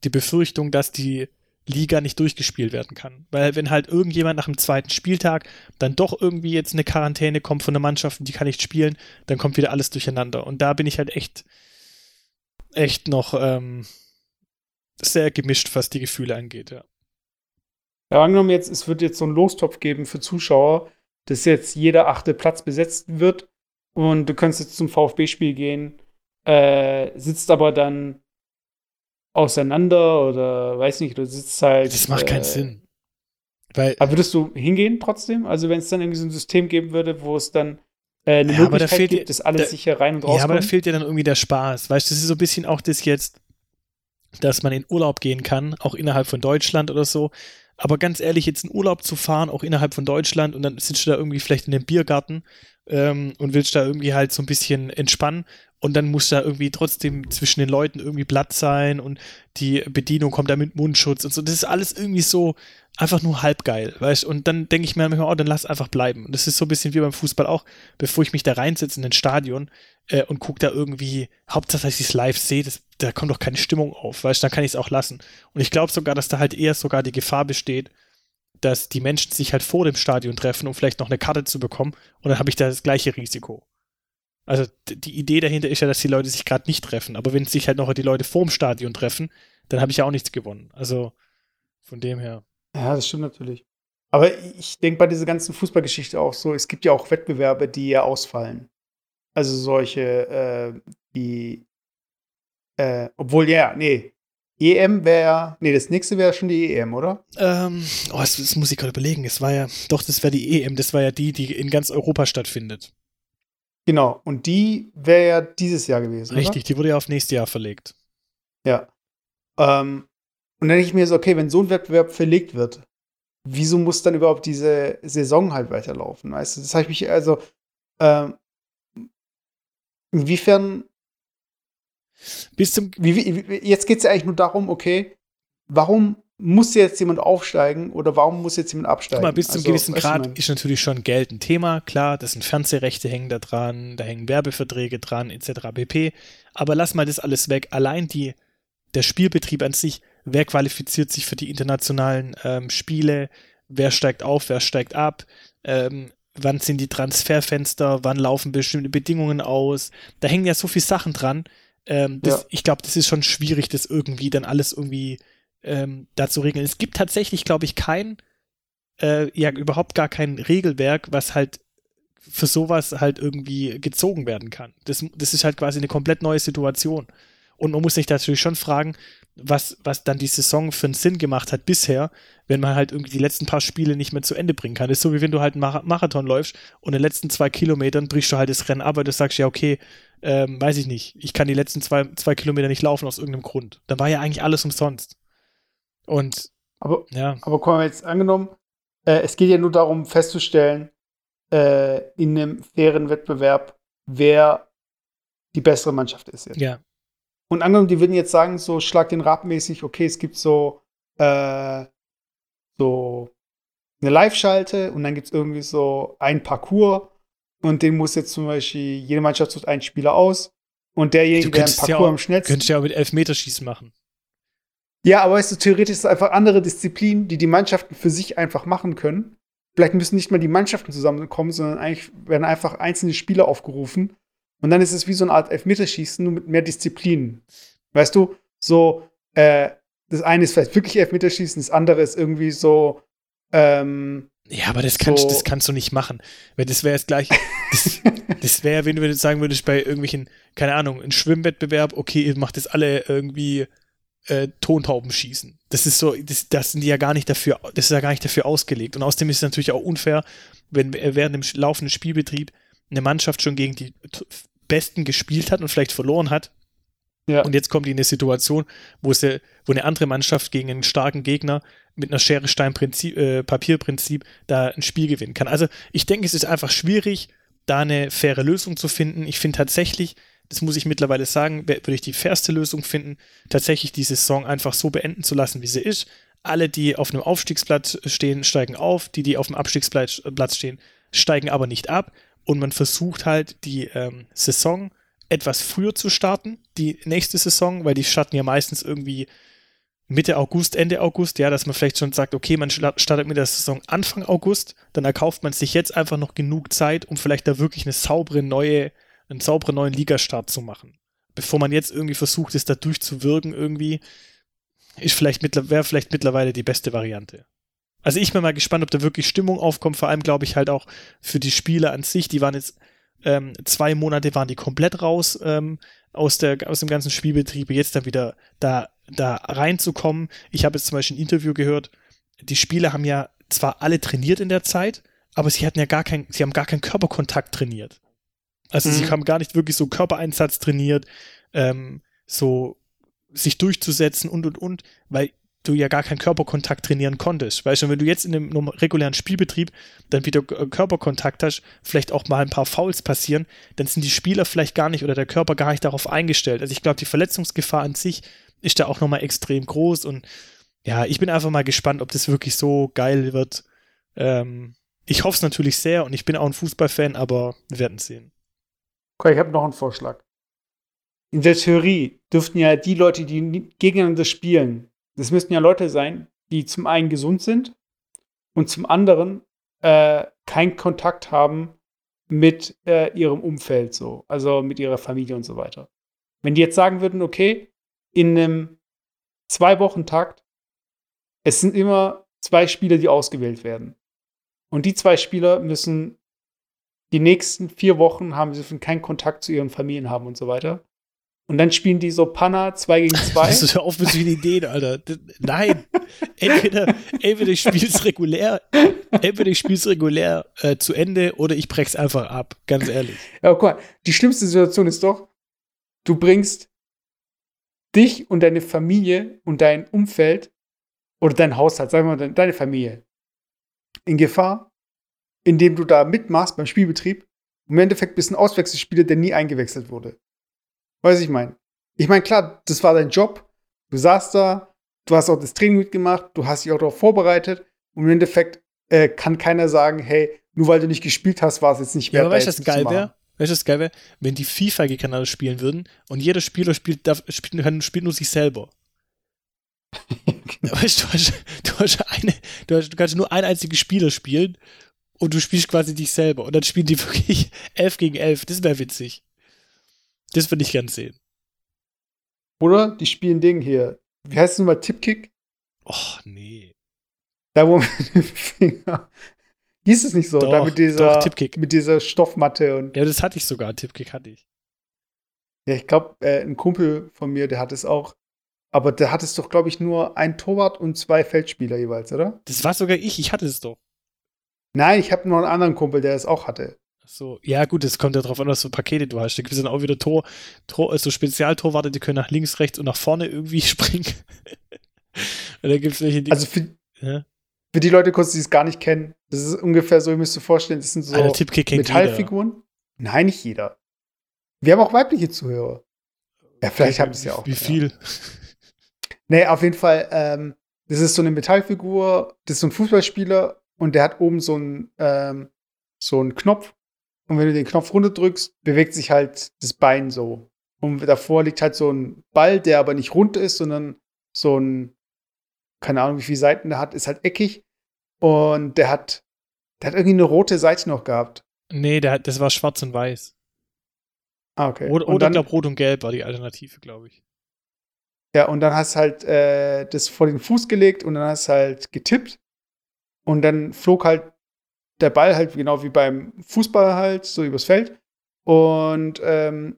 die Befürchtung, dass die Liga nicht durchgespielt werden kann. Weil wenn halt irgendjemand nach dem zweiten Spieltag dann doch irgendwie jetzt eine Quarantäne kommt von der Mannschaft und die kann nicht spielen, dann kommt wieder alles durcheinander. Und da bin ich halt echt, echt noch ähm, sehr gemischt, was die Gefühle angeht, ja. Ja, angenommen jetzt, es wird jetzt so einen Lostopf geben für Zuschauer, dass jetzt jeder achte Platz besetzt wird und du könntest jetzt zum VfB-Spiel gehen, äh, sitzt aber dann auseinander oder weiß nicht, du sitzt halt. Das macht äh, keinen Sinn. Weil, aber würdest du hingehen trotzdem? Also, wenn es dann irgendwie so ein System geben würde, wo es dann äh, eine ja, Möglichkeit da gibt, dass alles da, sicher rein und raus Ja, aber da fehlt ja dann irgendwie der Spaß. Weißt du, das ist so ein bisschen auch das jetzt, dass man in Urlaub gehen kann, auch innerhalb von Deutschland oder so. Aber ganz ehrlich, jetzt in Urlaub zu fahren, auch innerhalb von Deutschland, und dann sitzt du da irgendwie vielleicht in einem Biergarten ähm, und willst da irgendwie halt so ein bisschen entspannen und dann muss da irgendwie trotzdem zwischen den Leuten irgendwie Blatt sein und die Bedienung kommt da mit Mundschutz und so. Das ist alles irgendwie so einfach nur halbgeil, weißt Und dann denke ich mir manchmal, oh, dann lass einfach bleiben. Und das ist so ein bisschen wie beim Fußball auch, bevor ich mich da reinsetze in ein Stadion äh, und gucke da irgendwie, Hauptsache, dass ich es live sehe, da kommt doch keine Stimmung auf, weißt Dann kann ich es auch lassen. Und ich glaube sogar, dass da halt eher sogar die Gefahr besteht, dass die Menschen sich halt vor dem Stadion treffen, um vielleicht noch eine Karte zu bekommen. Und dann habe ich da das gleiche Risiko. Also die Idee dahinter ist ja, dass die Leute sich gerade nicht treffen. Aber wenn sich halt noch die Leute vorm Stadion treffen, dann habe ich ja auch nichts gewonnen. Also von dem her. Ja, das stimmt natürlich. Aber ich denke bei dieser ganzen Fußballgeschichte auch so, es gibt ja auch Wettbewerbe, die ja ausfallen. Also solche, äh, die, äh, obwohl ja, nee, EM wäre, nee, das nächste wäre schon die EM, oder? Ähm, oh, das, das muss ich gerade überlegen. Es war ja, doch, das wäre die EM, das war ja die, die in ganz Europa stattfindet. Genau, und die wäre ja dieses Jahr gewesen. Richtig, oder? die wurde ja auf nächstes Jahr verlegt. Ja. Ähm, und dann denke ich mir so, okay, wenn so ein Wettbewerb verlegt wird, wieso muss dann überhaupt diese Saison halt weiterlaufen? Weißt du, das habe ich mich also, ähm, inwiefern. Bis zum. Wie, wie, jetzt geht es ja eigentlich nur darum, okay, warum muss jetzt jemand aufsteigen oder warum muss jetzt jemand absteigen? Guck mal, bis zum also, gewissen Grad ist natürlich schon Geld ein Thema. Klar, das sind Fernsehrechte hängen da dran, da hängen Werbeverträge dran, etc. pp. Aber lass mal das alles weg. Allein die, der Spielbetrieb an sich, wer qualifiziert sich für die internationalen ähm, Spiele, wer steigt auf, wer steigt ab, ähm, wann sind die Transferfenster, wann laufen bestimmte Bedingungen aus. Da hängen ja so viele Sachen dran. Ähm, das, ja. Ich glaube, das ist schon schwierig, das irgendwie dann alles irgendwie ähm, dazu regeln. Es gibt tatsächlich, glaube ich, kein, äh, ja, überhaupt gar kein Regelwerk, was halt für sowas halt irgendwie gezogen werden kann. Das, das ist halt quasi eine komplett neue Situation. Und man muss sich natürlich schon fragen, was, was dann die Saison für einen Sinn gemacht hat bisher, wenn man halt irgendwie die letzten paar Spiele nicht mehr zu Ende bringen kann. Das ist so wie wenn du halt einen Marathon läufst und in den letzten zwei Kilometern brichst du halt das Rennen ab, weil du sagst, ja, okay, ähm, weiß ich nicht, ich kann die letzten zwei, zwei Kilometer nicht laufen aus irgendeinem Grund. Dann war ja eigentlich alles umsonst. Und aber, ja. aber kommen wir jetzt angenommen, äh, es geht ja nur darum festzustellen, äh, in einem fairen Wettbewerb, wer die bessere Mannschaft ist jetzt. Ja. Und angenommen, die würden jetzt sagen, so schlag den Rad mäßig, okay, es gibt so, äh, so eine Live-Schalte und dann gibt es irgendwie so ein Parcours und den muss jetzt zum Beispiel, jede Mannschaft sucht einen Spieler aus und derjenige, der ein Parcours ja auch, am schnellsten. Könntest ja auch mit Elfmeterschießen machen. Ja, aber weißt du, theoretisch ist es einfach andere Disziplinen, die die Mannschaften für sich einfach machen können. Vielleicht müssen nicht mal die Mannschaften zusammenkommen, sondern eigentlich werden einfach einzelne Spieler aufgerufen. Und dann ist es wie so eine Art Elfmeterschießen, nur mit mehr Disziplinen. Weißt du, so, äh, das eine ist vielleicht wirklich Elfmeterschießen, das andere ist irgendwie so, ähm, ja, aber das kannst, so. das kannst du nicht machen. Weil das wäre jetzt gleich. Das, das [LAUGHS] wäre, wenn du jetzt sagen würdest, bei irgendwelchen, keine Ahnung, ein Schwimmwettbewerb, okay, ihr macht das alle irgendwie äh, Tontauben schießen. Das ist so, das, das sind die ja gar nicht dafür, das ist ja gar nicht dafür ausgelegt. Und außerdem ist es natürlich auch unfair, wenn während dem laufenden Spielbetrieb eine Mannschaft schon gegen die Besten gespielt hat und vielleicht verloren hat. Ja. Und jetzt kommt die in eine Situation, wo, sie, wo eine andere Mannschaft gegen einen starken Gegner mit einer Schere Stein Prinzip, äh, Papierprinzip da ein Spiel gewinnen kann. Also ich denke, es ist einfach schwierig, da eine faire Lösung zu finden. Ich finde tatsächlich, das muss ich mittlerweile sagen, würde ich die fairste Lösung finden, tatsächlich die Saison einfach so beenden zu lassen, wie sie ist. Alle, die auf einem Aufstiegsplatz stehen, steigen auf. Die, die auf dem Abstiegsplatz stehen, steigen aber nicht ab. Und man versucht halt die ähm, Saison etwas früher zu starten, die nächste Saison, weil die starten ja meistens irgendwie Mitte August, Ende August, ja, dass man vielleicht schon sagt, okay, man startet mit der Saison Anfang August, dann erkauft man sich jetzt einfach noch genug Zeit, um vielleicht da wirklich eine saubere neue, einen sauberen neuen Ligastart zu machen. Bevor man jetzt irgendwie versucht, es da durchzuwirken, irgendwie, ist vielleicht wäre vielleicht mittlerweile die beste Variante. Also ich bin mal gespannt, ob da wirklich Stimmung aufkommt, vor allem glaube ich halt auch für die Spieler an sich, die waren jetzt ähm, zwei Monate waren die komplett raus ähm, aus, der, aus dem ganzen Spielbetrieb, jetzt dann wieder da da reinzukommen. Ich habe jetzt zum Beispiel ein Interview gehört, die Spieler haben ja zwar alle trainiert in der Zeit, aber sie hatten ja gar kein, sie haben gar keinen Körperkontakt trainiert. Also mhm. sie haben gar nicht wirklich so Körpereinsatz trainiert, ähm, so sich durchzusetzen und und und, weil du ja gar keinen Körperkontakt trainieren konntest. Weißt du, wenn du jetzt in einem regulären Spielbetrieb dann wieder Körperkontakt hast, vielleicht auch mal ein paar Fouls passieren, dann sind die Spieler vielleicht gar nicht oder der Körper gar nicht darauf eingestellt. Also ich glaube, die Verletzungsgefahr an sich ist da auch nochmal extrem groß und ja, ich bin einfach mal gespannt, ob das wirklich so geil wird. Ähm, ich hoffe es natürlich sehr und ich bin auch ein Fußballfan, aber wir werden sehen. Okay, ich habe noch einen Vorschlag. In der Theorie dürften ja die Leute, die gegeneinander spielen, das müssten ja Leute sein, die zum einen gesund sind und zum anderen äh, keinen Kontakt haben mit äh, ihrem Umfeld, so, also mit ihrer Familie und so weiter. Wenn die jetzt sagen würden, okay, in einem Zwei-Wochen-Takt, es sind immer zwei Spieler, die ausgewählt werden. Und die zwei Spieler müssen die nächsten vier Wochen haben, sie dürfen keinen Kontakt zu ihren Familien haben und so weiter. Und dann spielen die so Panna 2 gegen [LAUGHS] 2. Das ist ja oft mit so Ideen, Alter. Nein. Entweder, entweder ich spiel's regulär, entweder ich spiel's regulär äh, zu Ende oder ich brech's einfach ab. Ganz ehrlich. Ja, guck mal, die schlimmste Situation ist doch, du bringst dich und deine Familie und dein Umfeld oder dein Haushalt, sagen wir mal deine Familie, in Gefahr, indem du da mitmachst beim Spielbetrieb. Im Endeffekt bist du ein Auswechselspieler, der nie eingewechselt wurde. Weiß ich mein. Ich meine, klar, das war dein Job. Du saßt da, du hast auch das Training mitgemacht, du hast dich auch darauf vorbereitet. Und im Endeffekt äh, kann keiner sagen, hey, nur weil du nicht gespielt hast, war es jetzt nicht wert. Ja, aber weißt du, was geil wäre? Weißt du, was geil wäre? Wenn die FIFA gegeneinander spielen würden und jeder Spieler spielt, darf, spielt, spielt nur sich selber. [LAUGHS] weißt du, du hast, du hast eine, du, hast, du kannst nur ein einziges Spieler spielen und du spielst quasi dich selber. Und dann spielen die wirklich [LAUGHS] 11 gegen 11. Das wäre witzig. Das würde ich gern sehen. Oder die spielen Ding hier. Wie heißt es nochmal? Tipkick? Och, nee. Da, wo man [LAUGHS] den Finger. Hieß es nicht so? Doch, da mit dieser, doch, Tipkick. mit dieser Stoffmatte und. Ja, das hatte ich sogar. Tipkick hatte ich. Ja, ich glaube, äh, ein Kumpel von mir, der hat es auch. Aber der hat es doch, glaube ich, nur ein Torwart und zwei Feldspieler jeweils, oder? Das war sogar ich. Ich hatte es doch. Nein, ich habe nur einen anderen Kumpel, der es auch hatte. So, ja gut, es kommt ja darauf an, was für Pakete du hast. Da gibt es dann auch wieder Tor, Tor also Spezialtorwarte, die können nach links, rechts und nach vorne irgendwie [LAUGHS] springen. und da gibt es welche, die. Also für, ja? für die Leute kurz, die es gar nicht kennen, das ist ungefähr so, ihr müsst euch vorstellen, das sind so Metallfiguren. Jeder. Nein, nicht jeder. Wir haben auch weibliche Zuhörer. Ja, vielleicht haben es ja auch. Wie viel? Ja. Nee, auf jeden Fall, ähm, das ist so eine Metallfigur, das ist so ein Fußballspieler und der hat oben so einen, ähm, so einen Knopf und wenn du den Knopf runterdrückst, bewegt sich halt das Bein so. Und davor liegt halt so ein Ball, der aber nicht rund ist, sondern so ein, keine Ahnung, wie viele Seiten der hat, ist halt eckig. Und der hat, der hat irgendwie eine rote Seite noch gehabt. Nee, der das war schwarz und weiß. Ah, okay. Oder, oder dann, glaub, rot und gelb war die Alternative, glaube ich. Ja, und dann hast du halt äh, das vor den Fuß gelegt und dann hast du halt getippt. Und dann flog halt der Ball halt genau wie beim Fußball halt so übers Feld. Und ähm,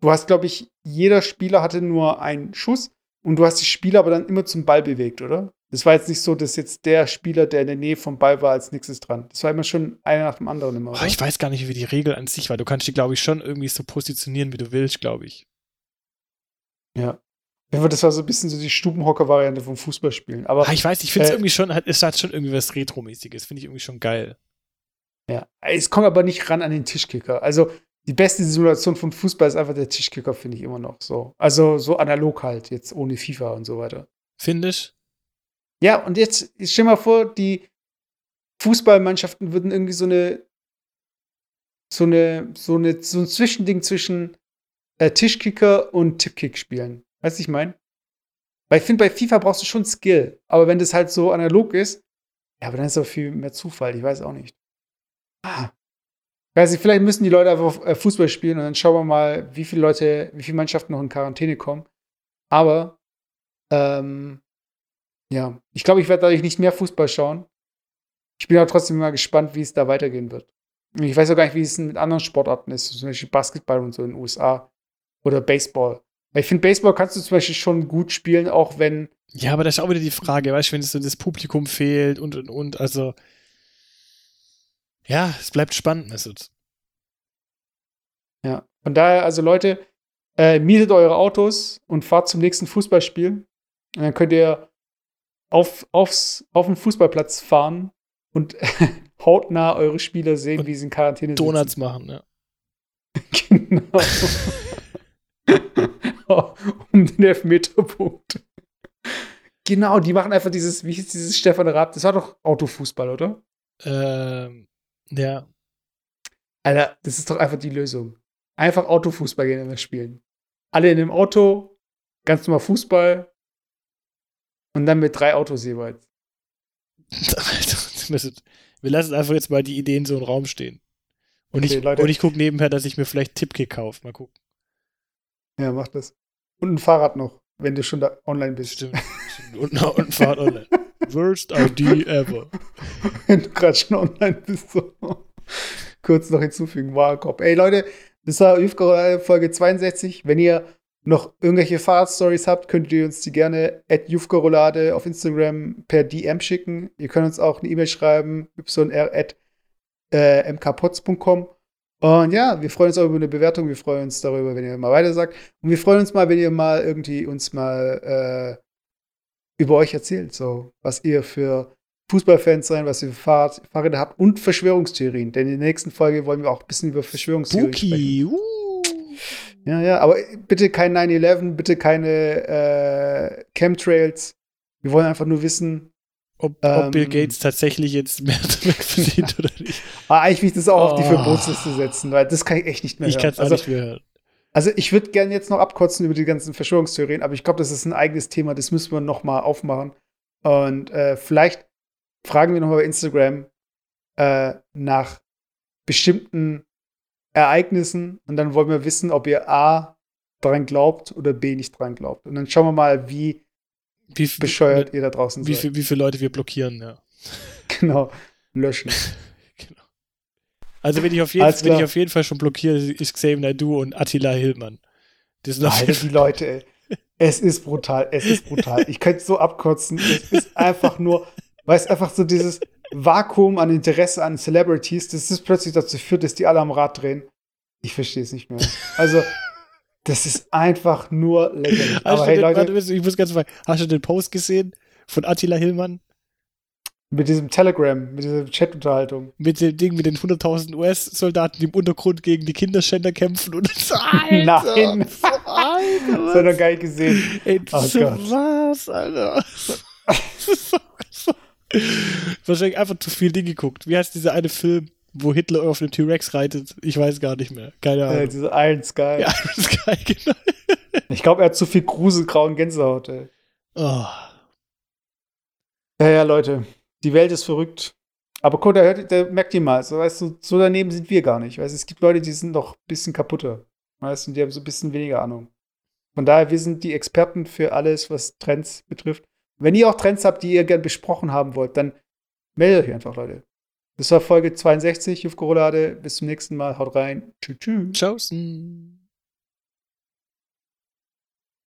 du hast, glaube ich, jeder Spieler hatte nur einen Schuss und du hast die Spieler aber dann immer zum Ball bewegt, oder? Das war jetzt nicht so, dass jetzt der Spieler, der in der Nähe vom Ball war, als nächstes dran. Das war immer schon einer nach dem anderen immer. Oh, ich weiß gar nicht, wie die Regel an sich war. Du kannst dich, glaube ich, schon irgendwie so positionieren, wie du willst, glaube ich. Ja. Das war so ein bisschen so die Stubenhocker-Variante vom Fußballspielen. Aber ah, ich weiß, ich finde es äh, irgendwie schon, es hat schon irgendwie was Retro-mäßiges. Finde ich irgendwie schon geil. Ja, es kommt aber nicht ran an den Tischkicker. Also die beste Simulation vom Fußball ist einfach der Tischkicker, finde ich immer noch so. Also so analog halt, jetzt ohne FIFA und so weiter. Finde ich? Ja, und jetzt, jetzt stell mal vor, die Fußballmannschaften würden irgendwie so eine, so eine, so eine, so ein Zwischending zwischen äh, Tischkicker und Tippkick spielen. Weißt du, ich meine? Weil ich finde, bei FIFA brauchst du schon Skill. Aber wenn das halt so analog ist, ja, aber dann ist auch viel mehr Zufall. Ich weiß auch nicht. Ah. Weiß ich, vielleicht müssen die Leute einfach äh, Fußball spielen und dann schauen wir mal, wie viele Leute, wie viele Mannschaften noch in Quarantäne kommen. Aber, ähm, ja, ich glaube, ich werde dadurch nicht mehr Fußball schauen. Ich bin aber trotzdem mal gespannt, wie es da weitergehen wird. Ich weiß auch gar nicht, wie es mit anderen Sportarten ist, zum Beispiel Basketball und so in den USA oder Baseball. Weil ich finde, Baseball kannst du zum Beispiel schon gut spielen, auch wenn. Ja, aber das ist auch wieder die Frage, weißt du, wenn es so das Publikum fehlt und und und, also. Ja, es bleibt spannend, Mesut. Ja, von daher, also Leute, äh, mietet eure Autos und fahrt zum nächsten Fußballspiel. Und dann könnt ihr auf, aufs, auf den Fußballplatz fahren und [LAUGHS] hautnah eure Spieler sehen, und wie sie in Quarantäne sind. Donuts sitzen. machen, ja. [LAUGHS] genau. [LAUGHS] um den Elfmeterpunkt. Genau, die machen einfach dieses, wie hieß dieses Stefan Raab? Das war doch Autofußball, oder? Ähm, ja. Alter, das ist doch einfach die Lösung. Einfach Autofußball gegeneinander spielen. Alle in dem Auto, ganz normal Fußball und dann mit drei Autos jeweils. [LAUGHS] Wir lassen einfach jetzt mal die Ideen so im Raum stehen. Und okay, ich, und ich gucke nebenher, dass ich mir vielleicht Tippkick kaufe. Mal gucken. Ja, mach das. Und ein Fahrrad noch, wenn du schon da online bist. Stimmt. Und, und ein Fahrrad online. [LAUGHS] Worst ID ever. wenn du gerade schon online bist, so. Kurz noch hinzufügen, Warenkorb. Ey Leute, das war Jufka Folge 62. Wenn ihr noch irgendwelche Fahrradstories habt, könnt ihr uns die gerne at Jufkarolade auf Instagram per DM schicken. Ihr könnt uns auch eine E-Mail schreiben, yr at äh, mkpots.com. Und ja, wir freuen uns auch über eine Bewertung. Wir freuen uns darüber, wenn ihr mal weiter sagt. Und wir freuen uns mal, wenn ihr mal irgendwie uns mal äh, über euch erzählt, so was ihr für Fußballfans sein, was ihr für Fahrrad, Fahrräder habt und Verschwörungstheorien. Denn in der nächsten Folge wollen wir auch ein bisschen über Verschwörungstheorien Spooky. sprechen. Uh. Ja, ja, aber bitte kein 9-11, bitte keine äh, Chemtrails. Wir wollen einfach nur wissen, ob, ähm, Bill Gates tatsächlich jetzt mehr [LAUGHS] damit verdient oder nicht. Ah, eigentlich will ich das auch oh. auf die oh. Verbotsliste setzen, weil das kann ich echt nicht mehr ich hören. Ich kann es also, nicht mehr hören. Also ich würde gerne jetzt noch abkotzen über die ganzen Verschwörungstheorien, aber ich glaube, das ist ein eigenes Thema, das müssen wir noch mal aufmachen. Und äh, vielleicht fragen wir noch mal bei Instagram äh, nach bestimmten Ereignissen und dann wollen wir wissen, ob ihr A dran glaubt oder B nicht dran glaubt. Und dann schauen wir mal, wie wie bescheuert ihr da draußen wie seid. Viel, wie viele Leute wir blockieren, ja. [LAUGHS] Genau, löschen. [LAUGHS] Also wenn ich, auf jeden, wenn ich auf jeden Fall schon blockiere, ist Xavier Naidu und Attila Hillmann. Die sind Alter, die Leute, ey. Es ist brutal, es ist brutal. Ich könnte so abkotzen. Es ist einfach nur, weil es einfach so dieses Vakuum an Interesse an Celebrities, das ist plötzlich dazu führt, dass die alle am Rad drehen. Ich verstehe es nicht mehr. Also, das ist einfach nur lächerlich. Aber hey, den, Leute. Warte, ich muss ganz fragen, hast du den Post gesehen von Attila Hillmann? Mit diesem Telegram, mit dieser Chat-Unterhaltung. Mit dem Ding mit den 100.000 US-Soldaten, die im Untergrund gegen die Kinderschänder kämpfen und so, [LAUGHS] Alter, Nein. So, Alter, das hat er nicht gesehen. Ey, oh so Gott. was, Alter. das ist so, so. Wahrscheinlich einfach zu viel Ding geguckt. Wie heißt dieser eine Film? wo Hitler auf dem T-Rex reitet. Ich weiß gar nicht mehr. Keine äh, Ahnung. Äh, diese Iron Sky. Ja, [LAUGHS] Iron Sky, genau. ich glaube, er hat zu viel gruselgrauen Gänsehaut, ey. Oh. Ja, ja, Leute. Die Welt ist verrückt. Aber guck, da, hört, da merkt ihr mal, so, weißt du, so daneben sind wir gar nicht. Weißt, es gibt Leute, die sind noch ein bisschen kaputter. Weißt du, die haben so ein bisschen weniger Ahnung. Von daher, wir sind die Experten für alles, was Trends betrifft. Wenn ihr auch Trends habt, die ihr gern besprochen haben wollt, dann meldet euch einfach, Leute. Das war Folge 62, Juf Korolade. Bis zum nächsten Mal. Haut rein. Tschüss. Tschüss.